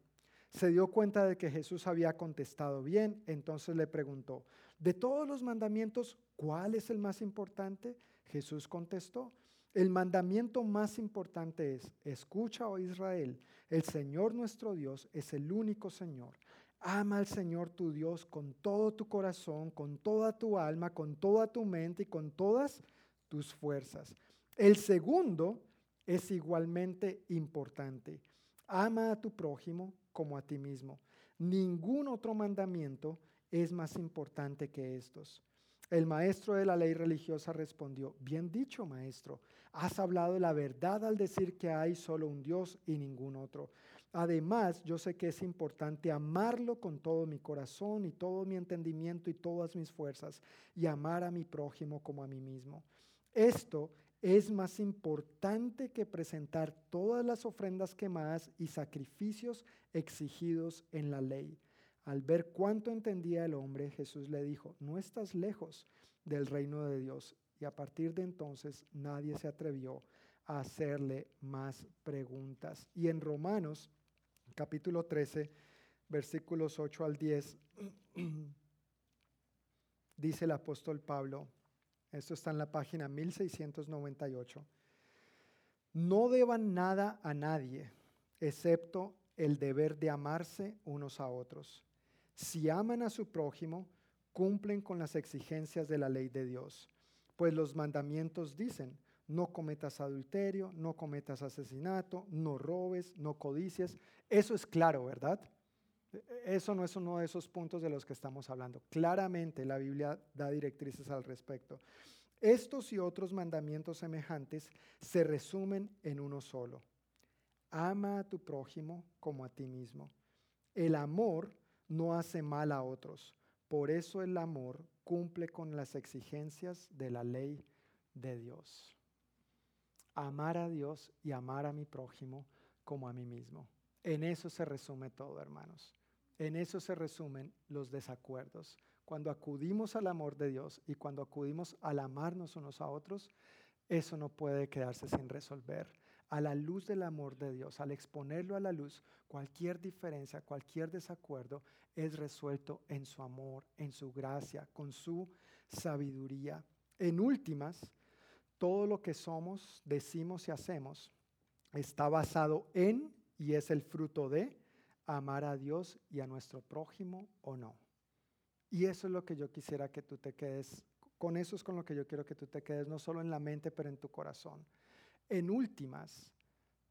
Se dio cuenta de que Jesús había contestado bien, entonces le preguntó, de todos los mandamientos, ¿cuál es el más importante? Jesús contestó, el mandamiento más importante es, escucha, oh Israel, el Señor nuestro Dios es el único Señor. Ama al Señor tu Dios con todo tu corazón, con toda tu alma, con toda tu mente y con todas tus fuerzas. El segundo es igualmente importante. Ama a tu prójimo como a ti mismo. Ningún otro mandamiento es más importante que estos. El maestro de la ley religiosa respondió, bien dicho maestro, has hablado la verdad al decir que hay solo un Dios y ningún otro. Además, yo sé que es importante amarlo con todo mi corazón y todo mi entendimiento y todas mis fuerzas y amar a mi prójimo como a mí mismo. Esto es más importante que presentar todas las ofrendas quemadas y sacrificios exigidos en la ley. Al ver cuánto entendía el hombre, Jesús le dijo, no estás lejos del reino de Dios. Y a partir de entonces nadie se atrevió a hacerle más preguntas. Y en Romanos capítulo 13, versículos 8 al 10, dice el apóstol Pablo, esto está en la página 1698. No deban nada a nadie, excepto el deber de amarse unos a otros. Si aman a su prójimo, cumplen con las exigencias de la ley de Dios, pues los mandamientos dicen, no cometas adulterio, no cometas asesinato, no robes, no codicies. Eso es claro, ¿verdad? Eso no es uno de esos puntos de los que estamos hablando. Claramente la Biblia da directrices al respecto. Estos y otros mandamientos semejantes se resumen en uno solo. Ama a tu prójimo como a ti mismo. El amor no hace mal a otros. Por eso el amor cumple con las exigencias de la ley de Dios. Amar a Dios y amar a mi prójimo como a mí mismo. En eso se resume todo, hermanos. En eso se resumen los desacuerdos. Cuando acudimos al amor de Dios y cuando acudimos al amarnos unos a otros, eso no puede quedarse sin resolver. A la luz del amor de Dios, al exponerlo a la luz, cualquier diferencia, cualquier desacuerdo es resuelto en su amor, en su gracia, con su sabiduría. En últimas, todo lo que somos, decimos y hacemos está basado en y es el fruto de amar a Dios y a nuestro prójimo o no. Y eso es lo que yo quisiera que tú te quedes, con eso es con lo que yo quiero que tú te quedes, no solo en la mente, pero en tu corazón. En últimas,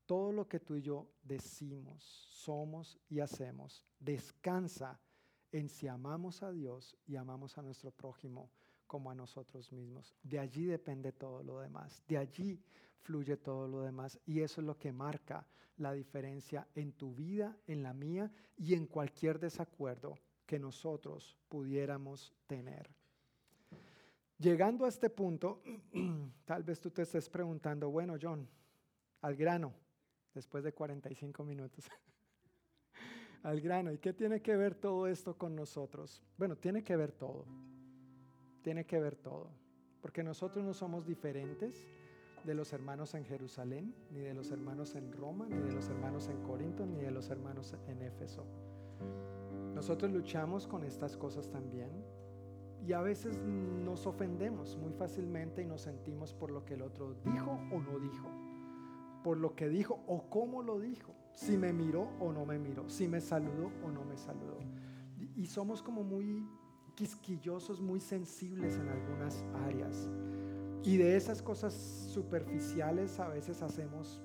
todo lo que tú y yo decimos, somos y hacemos descansa en si amamos a Dios y amamos a nuestro prójimo como a nosotros mismos. De allí depende todo lo demás, de allí fluye todo lo demás y eso es lo que marca la diferencia en tu vida, en la mía y en cualquier desacuerdo que nosotros pudiéramos tener. Llegando a este punto, tal vez tú te estés preguntando, bueno, John, al grano, después de 45 minutos. al grano, ¿y qué tiene que ver todo esto con nosotros? Bueno, tiene que ver todo tiene que ver todo, porque nosotros no somos diferentes de los hermanos en Jerusalén, ni de los hermanos en Roma, ni de los hermanos en Corinto, ni de los hermanos en Éfeso. Nosotros luchamos con estas cosas también y a veces nos ofendemos muy fácilmente y nos sentimos por lo que el otro dijo o no dijo. por lo que dijo o cómo lo dijo, si me miró o no me miró, si me saludó o no me saludó. Y somos como muy quisquillosos, muy sensibles en algunas áreas. Y de esas cosas superficiales a veces hacemos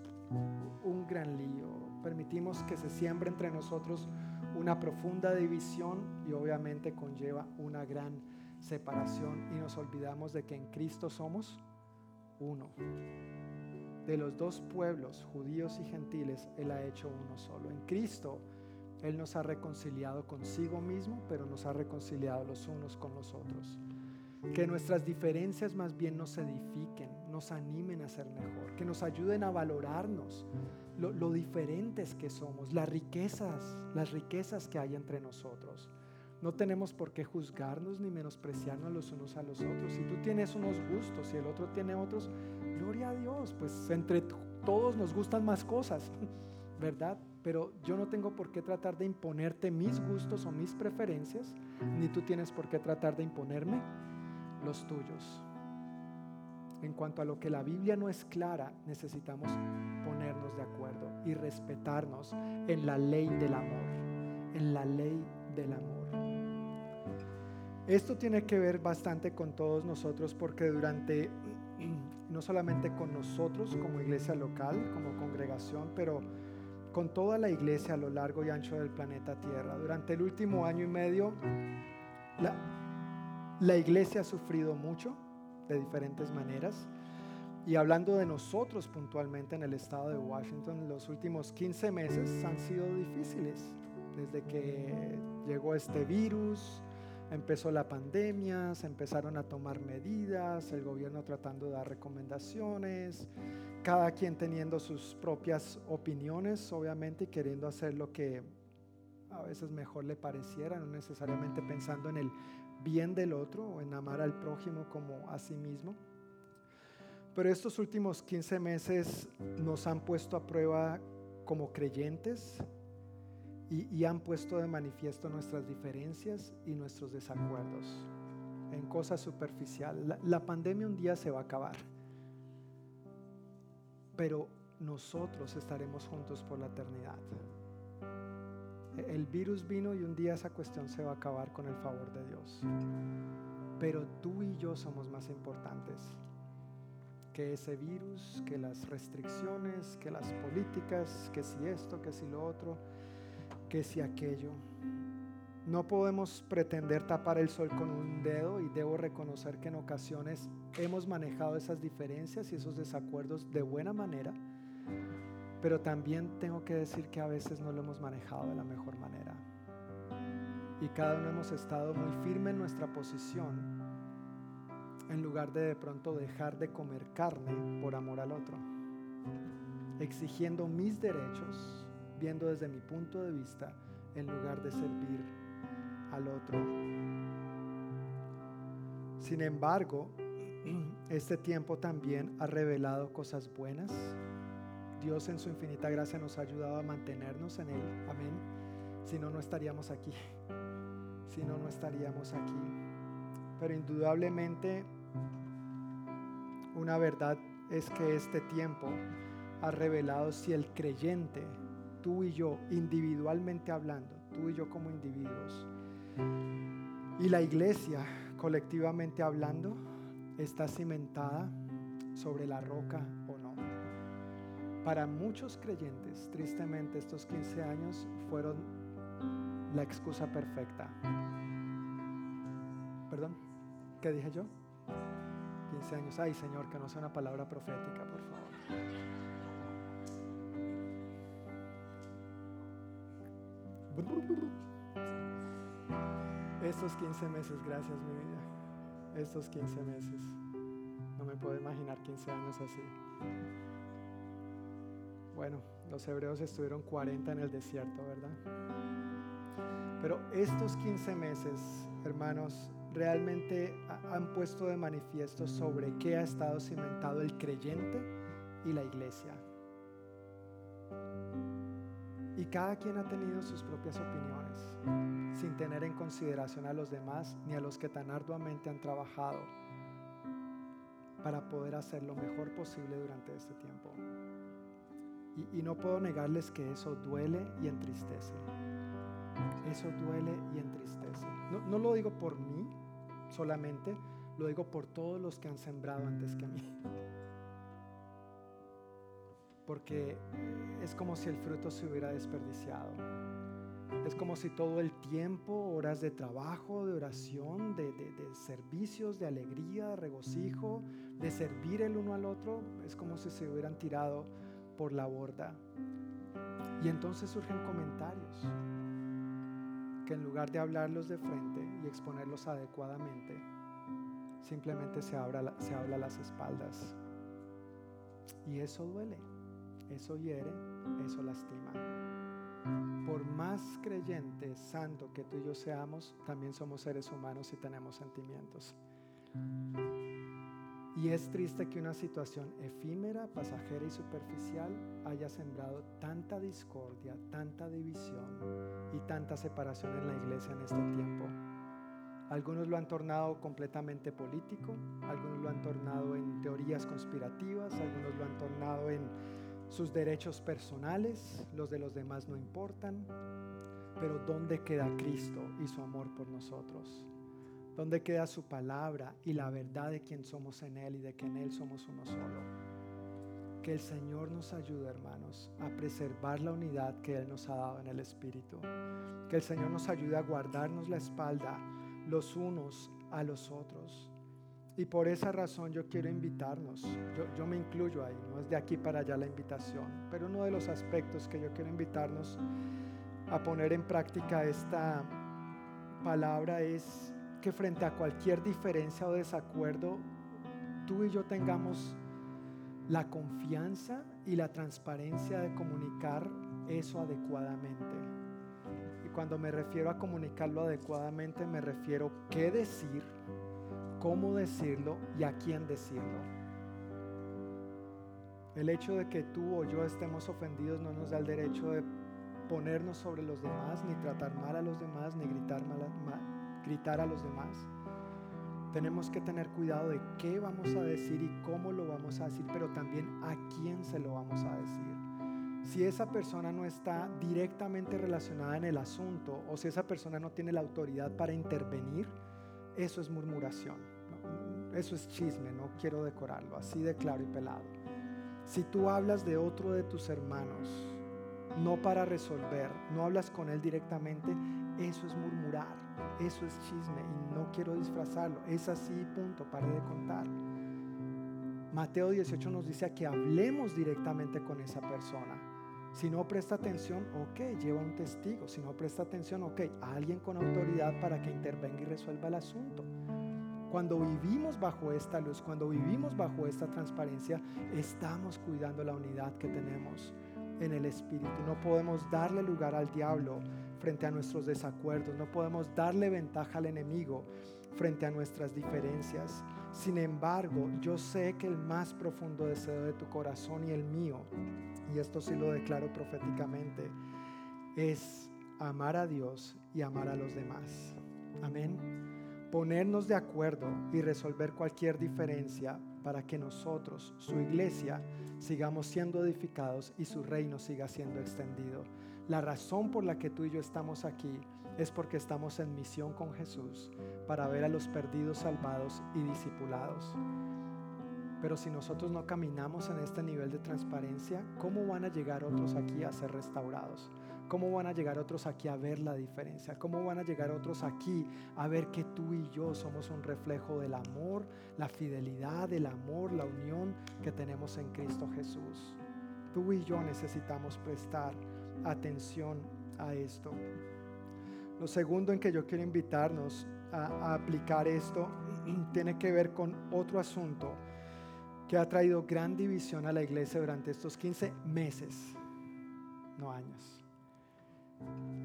un gran lío. Permitimos que se siembre entre nosotros una profunda división y obviamente conlleva una gran separación y nos olvidamos de que en Cristo somos uno. De los dos pueblos, judíos y gentiles, Él ha hecho uno solo. En Cristo Él nos ha reconciliado consigo mismo, pero nos ha reconciliado los unos con los otros. Que nuestras diferencias más bien nos edifiquen, nos animen a ser mejor, que nos ayuden a valorarnos lo, diferentes que somos, las riquezas, las riquezas que hay entre nosotros. No tenemos por qué juzgarnos ni menospreciarnos los unos a los otros. Si tú tienes unos gustos y el otro tiene otros, gloria a Dios, pues entre todos nos gustan más cosas, ¿verdad? Pero yo no tengo por qué tratar de imponerte mis gustos o mis preferencias, ni tú tienes por qué tratar de imponerme los tuyos. En cuanto a lo que la Biblia no es clara, necesitamos ponernos de acuerdo y respetarnos en la ley del amor, en la ley del amor. Esto tiene que ver bastante con todos nosotros porque durante, no solamente con nosotros como iglesia local, como congregación, pero con toda la iglesia a lo largo y ancho del planeta Tierra, durante el último año y medio, la, la iglesia ha sufrido mucho de diferentes maneras. Y hablando de nosotros puntualmente en el estado de Washington, los últimos 15 meses han sido difíciles. Desde que llegó este virus, empezó la pandemia, se empezaron a tomar medidas, el gobierno tratando de dar recomendaciones, cada quien teniendo sus propias opiniones, obviamente, y queriendo hacer lo que a veces mejor le pareciera, no necesariamente pensando en el bien del otro o en amar al prójimo como a sí mismo. Pero estos últimos 15 meses nos han puesto a prueba como creyentes y, han puesto de manifiesto nuestras diferencias y nuestros desacuerdos en cosas superficiales. la pandemia un día se va a acabar, pero nosotros estaremos juntos por la eternidad. El virus vino y un día esa cuestión se va a acabar con el favor de Dios. Pero tú y yo somos más importantes que ese virus, que las restricciones, que las políticas, que si esto, que si lo otro, que si aquello. No podemos pretender tapar el sol con un dedo y debo reconocer que en ocasiones hemos manejado esas diferencias y esos desacuerdos de buena manera pero también tengo que decir que a veces no lo hemos manejado de la mejor manera. Y cada uno hemos estado muy firme en nuestra posición en lugar de de pronto dejar de comer carne por amor al otro. Exigiendo mis derechos, viendo desde mi punto de vista, en lugar de servir al otro. Sin embargo, este tiempo también ha revelado cosas buenas Dios en su infinita gracia nos ha ayudado a mantenernos en Él. Amén. Si no, no estaríamos aquí. Si no, no estaríamos aquí. Pero indudablemente una verdad es que este tiempo ha revelado si el creyente, tú y yo, individualmente hablando, tú y yo como individuos, y la iglesia, colectivamente hablando, está cimentada sobre la roca para muchos creyentes, tristemente, estos 15 años fueron la excusa perfecta. ¿Perdón? ¿Qué dije yo? 15 años. Ay, Señor, que no sea una palabra profética, por favor. Estos 15 meses, gracias mi vida. Estos 15 meses. No me puedo imaginar 15 años así. Bueno, los hebreos estuvieron 40 en el desierto, ¿verdad? Pero estos 15 meses, hermanos, realmente han puesto de manifiesto sobre qué ha estado cimentado el creyente y la iglesia. Y cada quien ha tenido sus propias opiniones, sin tener en consideración a los demás ni a los que tan arduamente han trabajado para poder hacer lo mejor posible durante este tiempo. Y, no puedo negarles que eso duele y entristece. Eso duele y entristece. No, no lo digo por mí solamente, lo digo por todos los que han sembrado antes que mí. Porque es como si el fruto se hubiera desperdiciado. Es como si todo el tiempo, horas de trabajo, de oración, de, de, servicios, de alegría, de regocijo, de servir el uno al otro, es como si se hubieran tirado por la borda. Y entonces surgen comentarios que en lugar de hablarlos de frente y exponerlos adecuadamente, simplemente se, abra, se habla las espaldas. Y eso duele, eso hiere, eso lastima. Por más creyente, santo que tú y yo seamos, también somos seres humanos y tenemos sentimientos. Y es triste que una situación efímera, pasajera y superficial haya sembrado tanta discordia, tanta división y tanta separación en la iglesia en este tiempo. Algunos lo han tornado completamente político, algunos lo han tornado en teorías conspirativas, algunos lo han tornado en sus derechos personales, los de los demás no importan, pero ¿dónde queda Cristo y su amor por nosotros? ¿Dónde queda su palabra y la verdad de quién somos en Él y de que en Él somos uno solo? Que el Señor nos ayude, hermanos, a preservar la unidad que Él nos ha dado en el Espíritu. Que el Señor nos ayude a guardarnos la espalda los unos a los otros. Y por esa razón yo quiero invitarnos, yo, yo, me incluyo ahí, no es de aquí para allá la invitación, pero uno de los aspectos que yo quiero invitarnos a poner en práctica esta palabra es que frente a cualquier diferencia o desacuerdo, tú y yo tengamos la confianza y la transparencia de comunicar eso adecuadamente. Y cuando me refiero a comunicarlo adecuadamente, me refiero qué decir, cómo decirlo y a quién decirlo. El hecho de que tú o yo estemos ofendidos no nos da el derecho de ponernos sobre los demás, ni tratar mal a los demás, ni gritar mal, mal gritar a los demás. Tenemos que tener cuidado de qué vamos a decir y cómo lo vamos a decir, pero también a quién se lo vamos a decir. Si esa persona no está directamente relacionada en el asunto o si esa persona no tiene la autoridad para intervenir, eso es murmuración. Eso es chisme, no quiero decorarlo, así de claro y pelado. Si tú hablas de otro de tus hermanos, no para resolver, no hablas con él directamente, eso es murmurar, eso es chisme y no quiero disfrazarlo. Es así, punto, pare de contar. Mateo 18 nos dice que hablemos directamente con esa persona. Si no presta atención, ok, lleva un testigo. Si no presta atención, ok, alguien con autoridad para que intervenga y resuelva el asunto. Cuando vivimos bajo esta luz, cuando vivimos bajo esta transparencia, estamos cuidando la unidad que tenemos en el Espíritu. No podemos darle lugar al diablo frente a nuestros desacuerdos, no podemos darle ventaja al enemigo frente a nuestras diferencias. Sin embargo, yo sé que el más profundo deseo de tu corazón y el mío, y esto sí lo declaro proféticamente, es amar a Dios y amar a los demás. Amén. Ponernos de acuerdo y resolver cualquier diferencia para que nosotros, su iglesia, sigamos siendo edificados y su reino siga siendo extendido. La razón por la que tú y yo estamos aquí es porque estamos en misión con Jesús para ver a los perdidos salvados y discipulados. Pero si nosotros no caminamos en este nivel de transparencia, ¿cómo van a llegar otros aquí a ser restaurados? ¿Cómo van a llegar otros aquí a ver la diferencia? ¿Cómo van a llegar otros aquí a ver que tú y yo somos un reflejo del amor, la fidelidad, el amor, la unión que tenemos en Cristo Jesús? Tú y yo necesitamos prestar atención a esto. Lo segundo en que yo quiero invitarnos a, a aplicar esto tiene que ver con otro asunto que ha traído gran división a la iglesia durante estos 15 meses, no años.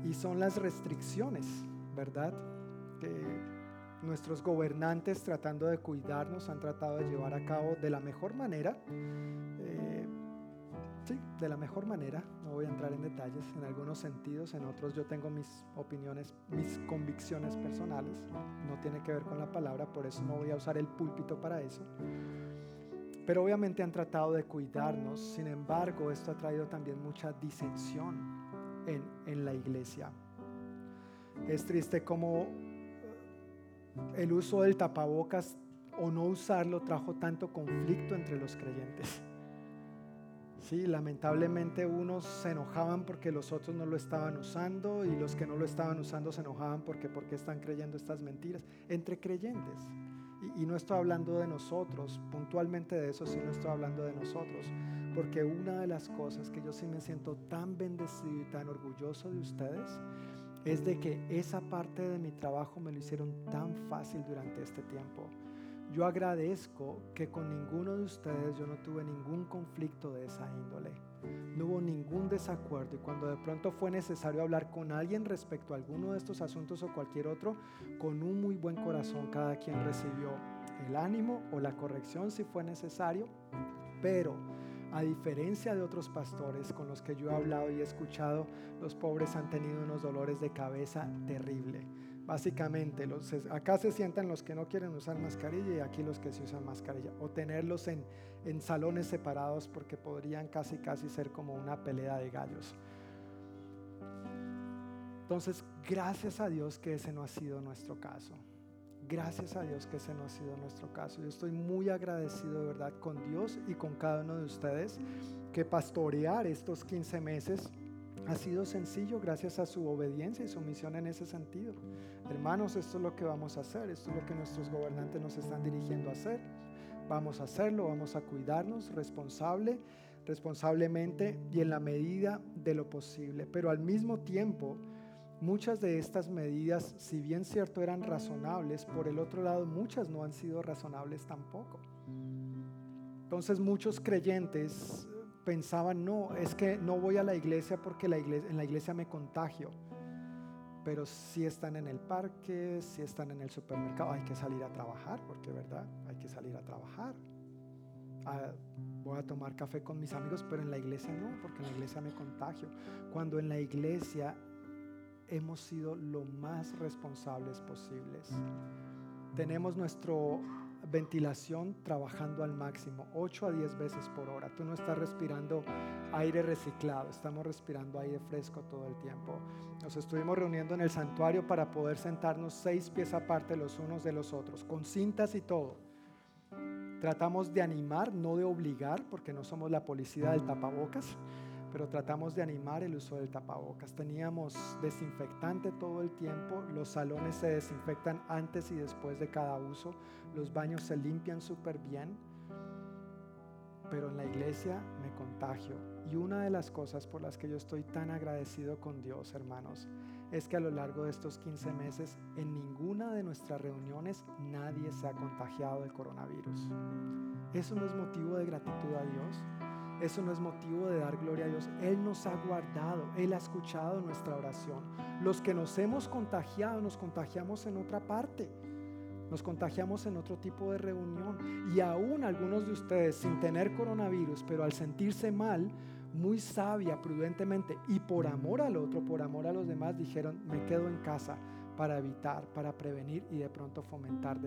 Y son las restricciones, ¿verdad? Que nuestros gobernantes tratando de cuidarnos han tratado de llevar a cabo de la mejor manera. Eh, sí, de la mejor manera. No voy a entrar en detalles en algunos sentidos, en otros yo tengo mis opiniones, mis convicciones personales. No tiene que ver con la palabra, por eso no voy a usar el púlpito para eso Pero obviamente han tratado de cuidarnos, sin embargo esto ha traído también mucha disensión en, la iglesia. Es triste como el uso del tapabocas o no usarlo trajo tanto conflicto entre los creyentes. Sí, lamentablemente unos se enojaban porque los otros no lo estaban usando y los que no lo estaban usando se enojaban porque porque están creyendo estas mentiras entre creyentes. Y, y, no estoy hablando de nosotros, puntualmente de eso sí no estoy hablando de nosotros, porque una de las cosas que yo sí me siento tan bendecido y tan orgulloso de ustedes es de que esa parte de mi trabajo me lo hicieron tan fácil durante este tiempo. Yo agradezco que con ninguno de ustedes yo no tuve ningún conflicto de esa índole. No hubo ningún desacuerdo y cuando de pronto fue necesario hablar con alguien respecto a alguno de estos asuntos o cualquier otro, con un muy buen corazón cada quien recibió el ánimo o la corrección si fue necesario, pero a diferencia de otros pastores con los que yo he hablado y he escuchado, los pobres han tenido unos dolores de cabeza terrible Básicamente, acá se sientan los que no quieren usar mascarilla y aquí los que sí usan mascarilla. O tenerlos en, en salones separados porque podrían casi casi ser como una pelea de gallos. Entonces, gracias a Dios que ese no ha sido nuestro caso. Gracias a Dios que ese no ha sido nuestro caso. Yo estoy muy agradecido de verdad con Dios y con cada uno de ustedes que pastorear estos 15 meses ha sido sencillo gracias a su obediencia y su misión en ese sentido. Hermanos, esto es lo que vamos a hacer, esto es lo que nuestros gobernantes nos están dirigiendo a hacer. Vamos a hacerlo, vamos a cuidarnos responsable, responsablemente y en la medida de lo posible. Pero al mismo tiempo, muchas de estas medidas, si bien cierto eran razonables, por el otro lado muchas no han sido razonables tampoco. Entonces muchos creyentes pensaban, no, es que no voy a la iglesia porque la iglesia, en la iglesia me contagio. Pero si están en el parque, si están en el supermercado, hay que salir a trabajar, porque verdad, hay que salir a trabajar. Ah, voy a tomar café con mis amigos, pero en la iglesia no, porque en la iglesia me contagio. Cuando en la iglesia hemos sido lo más responsables posibles. Tenemos nuestro ventilación trabajando al máximo, 8 a 10 veces por hora. Tú no estás respirando aire reciclado, estamos respirando aire fresco todo el tiempo. Nos estuvimos reuniendo en el santuario para poder sentarnos seis pies aparte los unos de los otros, con cintas y todo. Tratamos de animar, no de obligar, porque no somos la policía del tapabocas pero tratamos de animar el uso del tapabocas. Teníamos desinfectante todo el tiempo, los salones se desinfectan antes y después de cada uso, los baños se limpian súper bien, pero en la iglesia me contagio. Y una de las cosas por las que yo estoy tan agradecido con Dios, hermanos, es que a lo largo de estos 15 meses, en ninguna de nuestras reuniones nadie se ha contagiado del coronavirus. Eso no es motivo de gratitud a Dios. Eso no es motivo de dar gloria a Dios. Él nos ha guardado, Él ha escuchado nuestra oración. Los que nos hemos contagiado, nos contagiamos en otra parte. Nos contagiamos en otro tipo de reunión. Y aún algunos de ustedes, sin tener coronavirus, pero al sentirse mal, muy sabia, prudentemente, y por amor al otro, por amor a los demás, dijeron, me quedo en casa para evitar, para prevenir y de pronto fomentar,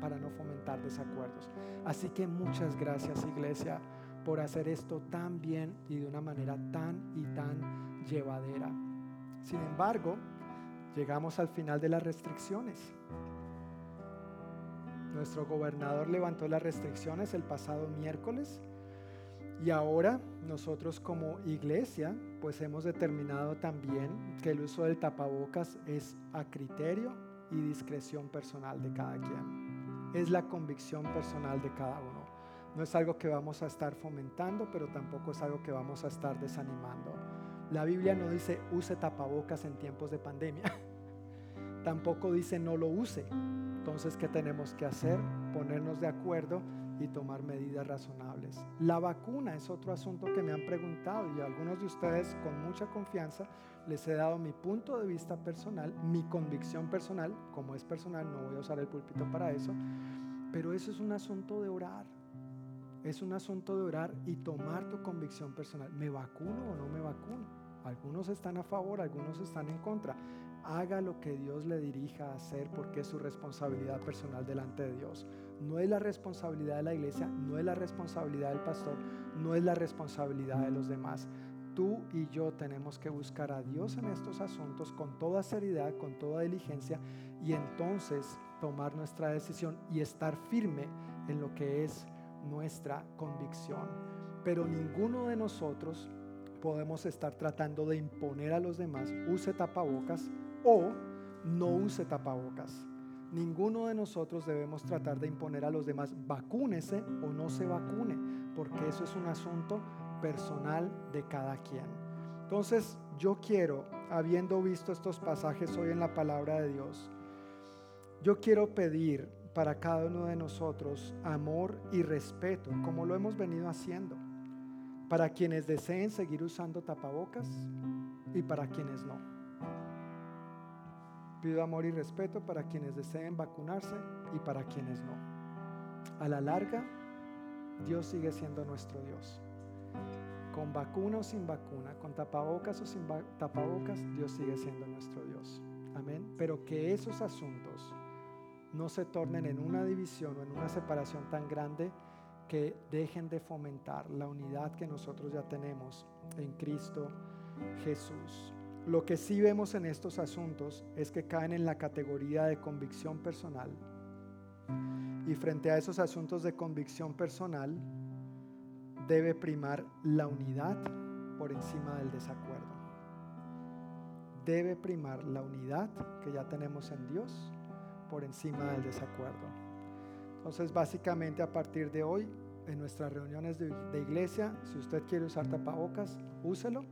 para no fomentar desacuerdos. Así que muchas gracias, iglesia por hacer esto tan bien y de una manera tan y tan llevadera. Sin embargo, llegamos al final de las restricciones. Nuestro gobernador levantó las restricciones el pasado miércoles y ahora nosotros como iglesia pues hemos determinado también que el uso del tapabocas es a criterio y discreción personal de cada quien. Es la convicción personal de cada uno. No es algo que vamos a estar fomentando, pero tampoco es algo que vamos a estar desanimando. La Biblia no dice use tapabocas en tiempos de pandemia. tampoco dice no lo use. Entonces, ¿qué tenemos que hacer? Ponernos de acuerdo y tomar medidas razonables. La vacuna es otro asunto que me han preguntado y a algunos de ustedes con mucha confianza les he dado mi punto de vista personal, mi convicción personal, como es personal, no voy a usar el púlpito para eso, pero eso es un asunto de orar. Es un asunto de orar y tomar tu convicción personal. ¿Me vacuno o no me vacuno? Algunos están a favor, algunos están en contra. haga lo que Dios le dirija a hacer porque es su responsabilidad personal delante de Dios. No es la responsabilidad de la iglesia, no es la responsabilidad del pastor, no es la responsabilidad de los demás. Tú y yo tenemos que buscar a Dios en estos asuntos con toda seriedad, con toda diligencia y entonces tomar nuestra decisión y estar firme en lo que es nuestra convicción. Pero ninguno de nosotros podemos estar tratando de imponer a los demás, use tapabocas o no use tapabocas. Ninguno de nosotros debemos tratar de imponer a los demás, vacúnese o no se vacune, porque eso es un asunto personal de cada quien. Entonces yo quiero, habiendo visto estos pasajes hoy en la palabra de Dios, yo quiero pedir para cada uno de nosotros amor y respeto, como lo hemos venido haciendo para quienes deseen seguir usando tapabocas y para quienes no. Pido amor y respeto para quienes deseen vacunarse y para quienes no. A la larga, Dios sigue siendo nuestro Dios. Con vacuna o sin vacuna, con tapabocas o sin tapabocas, Dios sigue siendo nuestro Dios. Amén. Pero que esos asuntos no se tornen en una división o en una separación tan grande que dejen de fomentar la unidad que nosotros ya tenemos en Cristo Jesús. Lo que sí vemos en estos asuntos es que caen en la categoría de convicción personal. Y frente a esos asuntos de convicción personal, debe primar la unidad por encima del desacuerdo. Debe primar la unidad que ya tenemos en Dios por encima del desacuerdo. Entonces, básicamente a partir de hoy, en nuestras reuniones de, iglesia, si usted quiere usar tapabocas, úselo,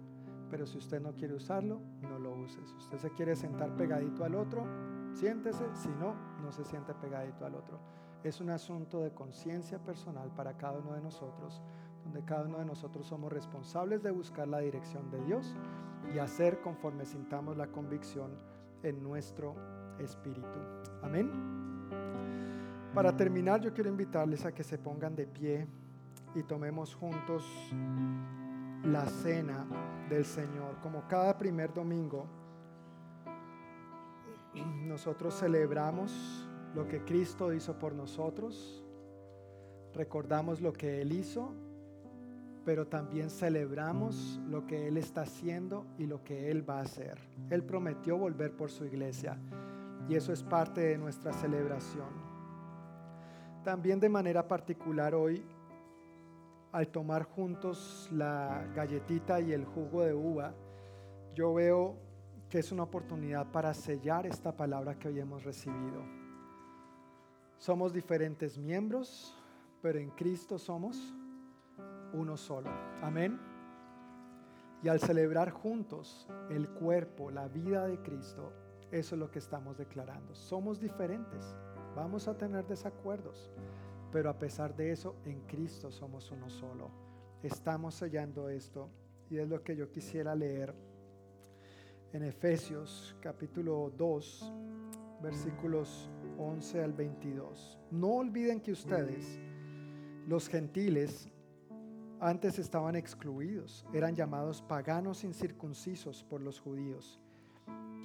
pero si usted no quiere usarlo, no lo use. Si usted se quiere sentar pegadito al otro, siéntese, si no, no se siente pegadito al otro. Es un asunto de conciencia personal para cada uno de nosotros, donde cada uno de nosotros somos responsables de buscar la dirección de Dios y hacer conforme sintamos la convicción en nuestro espíritu. Amén. Para terminar, yo quiero invitarles a que se pongan de pie y tomemos juntos la cena del Señor. Como cada primer domingo, nosotros celebramos lo que Cristo hizo por nosotros, recordamos lo que Él hizo, pero también celebramos lo que Él está haciendo y lo que Él va a hacer. Él prometió volver por su iglesia y eso es parte de nuestra celebración. También de manera particular hoy, al tomar juntos la galletita y el jugo de uva, yo veo que es una oportunidad para sellar esta palabra que hoy hemos recibido. Somos diferentes miembros, pero en Cristo somos uno solo. Amén. Y al celebrar juntos el cuerpo, la vida de Cristo, eso es lo que estamos declarando. Somos diferentes Vamos a tener desacuerdos, pero a pesar de eso, en Cristo somos uno solo. Estamos sellando esto y es lo que yo quisiera leer en Efesios capítulo 2, versículos 11 al 22. No olviden que ustedes, los gentiles, antes estaban excluidos, eran llamados paganos incircuncisos por los judíos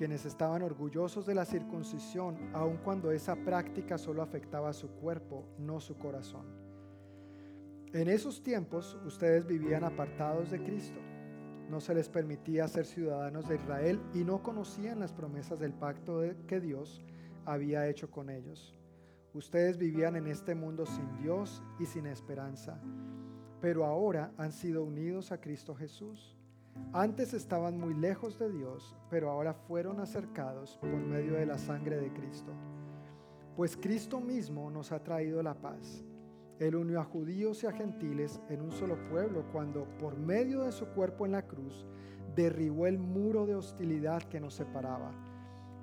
quienes estaban orgullosos de la circuncisión, aun cuando esa práctica solo afectaba su cuerpo, no su corazón. En esos tiempos ustedes vivían apartados de Cristo. No se les permitía ser ciudadanos de Israel y no conocían las promesas del pacto que Dios había hecho con ellos. Ustedes vivían en este mundo sin Dios y sin esperanza, pero ahora han sido unidos a Cristo Jesús antes estaban muy lejos de Dios, pero ahora fueron acercados por medio de la sangre de Cristo. Pues Cristo mismo nos ha traído la paz. Él unió a judíos y a gentiles en un solo pueblo cuando, por medio de su cuerpo en la cruz, derribó el muro de hostilidad que nos separaba.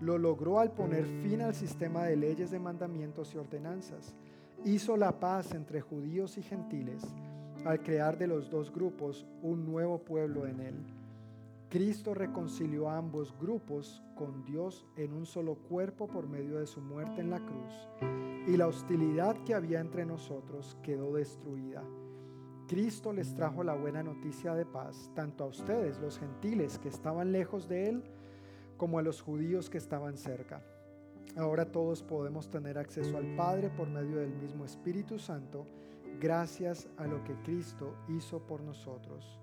Lo logró al poner fin al sistema de leyes de mandamientos y ordenanzas. Hizo la paz entre judíos y gentiles al crear de los dos grupos un nuevo pueblo en él. Cristo reconcilió a ambos grupos con Dios en un solo cuerpo por medio de su muerte en la cruz, y la hostilidad que había entre nosotros quedó destruida. Cristo les trajo la buena noticia de paz, tanto a ustedes, los gentiles que estaban lejos de Él, como a los judíos que estaban cerca. Ahora todos podemos tener acceso al Padre por medio del mismo Espíritu Santo, gracias a lo que Cristo hizo por nosotros.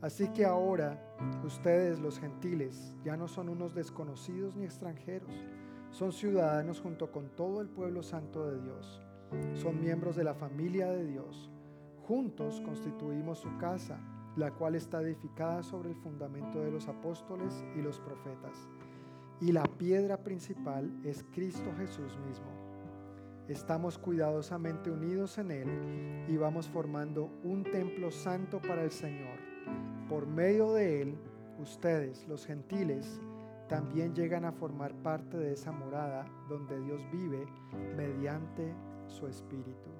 Así que ahora ustedes los gentiles ya no son unos desconocidos ni extranjeros, son ciudadanos junto con todo el pueblo santo de Dios, son miembros de la familia de Dios. Juntos constituimos su casa, la cual está edificada sobre el fundamento de los apóstoles y los profetas. Y la piedra principal es Cristo Jesús mismo. Estamos cuidadosamente unidos en Él y vamos formando un templo santo para el Señor. Por medio de Él, ustedes, los gentiles, también llegan a formar parte de esa morada donde Dios vive mediante su Espíritu.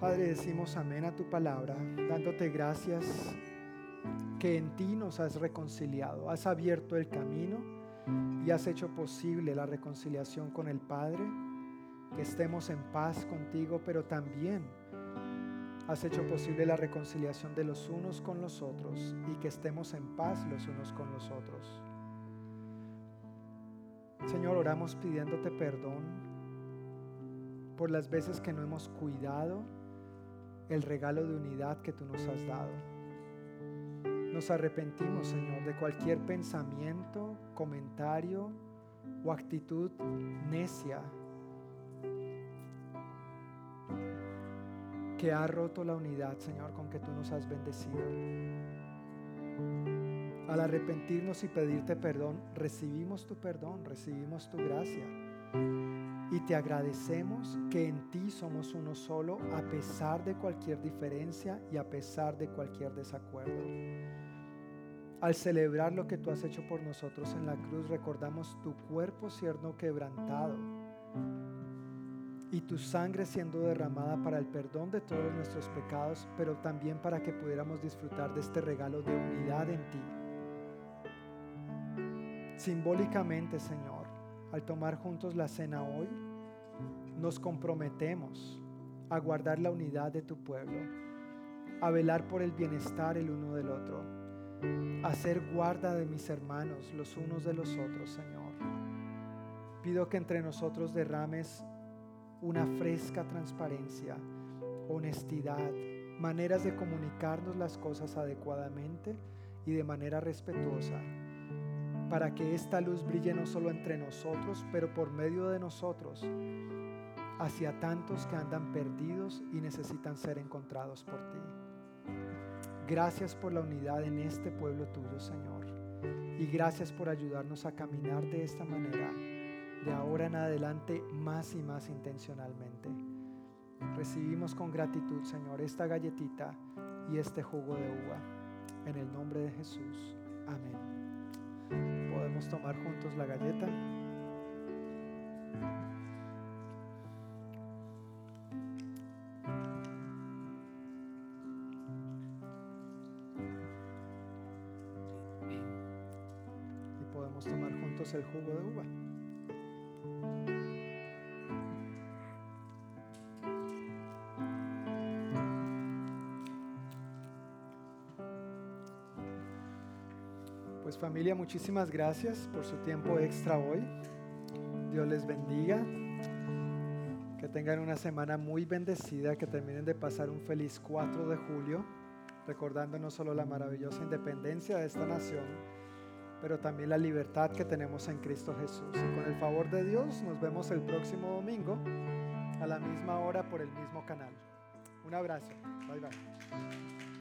Padre, decimos amén a tu palabra, dándote gracias que en ti nos has reconciliado, has abierto el camino y has hecho posible la reconciliación con el Padre, que estemos en paz contigo, pero también has hecho posible la reconciliación de los unos con los otros y que estemos en paz los unos con los otros. Señor, oramos pidiéndote perdón por las veces que no hemos cuidado el regalo de unidad que tú nos has dado. Nos arrepentimos, Señor, de cualquier pensamiento, comentario o actitud necia que ha roto la unidad, Señor, con que tú nos has bendecido. Al arrepentirnos y pedirte perdón, recibimos tu perdón, recibimos tu gracia. Y te agradecemos que en ti somos uno solo a pesar de cualquier diferencia y a pesar de cualquier desacuerdo. Al celebrar lo que tú has hecho por nosotros en la cruz, recordamos tu cuerpo siendo quebrantado y tu sangre siendo derramada para el perdón de todos nuestros pecados, pero también para que pudiéramos disfrutar de este regalo de unidad en ti. Simbólicamente, Señor, al tomar juntos la cena hoy, nos comprometemos a guardar la unidad de tu pueblo, a velar por el bienestar el uno del otro, a ser guarda de mis hermanos los unos de los otros, Señor. Pido que entre nosotros derrames una fresca transparencia, honestidad, maneras de comunicarnos las cosas adecuadamente y de manera respetuosa para que esta luz brille no solo entre nosotros, pero por medio de nosotros hacia tantos que andan perdidos y necesitan ser encontrados por ti. Gracias por la unidad en este pueblo tuyo, Señor. Y gracias por ayudarnos a caminar de esta manera, de ahora en adelante, más y más intencionalmente. Recibimos con gratitud, Señor, esta galletita y este jugo de uva. En el nombre de Jesús. Amén podemos tomar juntos la galleta. Y podemos tomar juntos el jugo de uva. Familia, muchísimas gracias por su tiempo extra hoy. Dios les bendiga. Que tengan una semana muy bendecida, que terminen de pasar un feliz 4 de julio, recordando no solo la maravillosa independencia de esta nación, pero también la libertad que tenemos en Cristo Jesús. Y con el favor de Dios nos vemos el próximo domingo a la misma hora por el mismo canal. Un abrazo. Bye bye.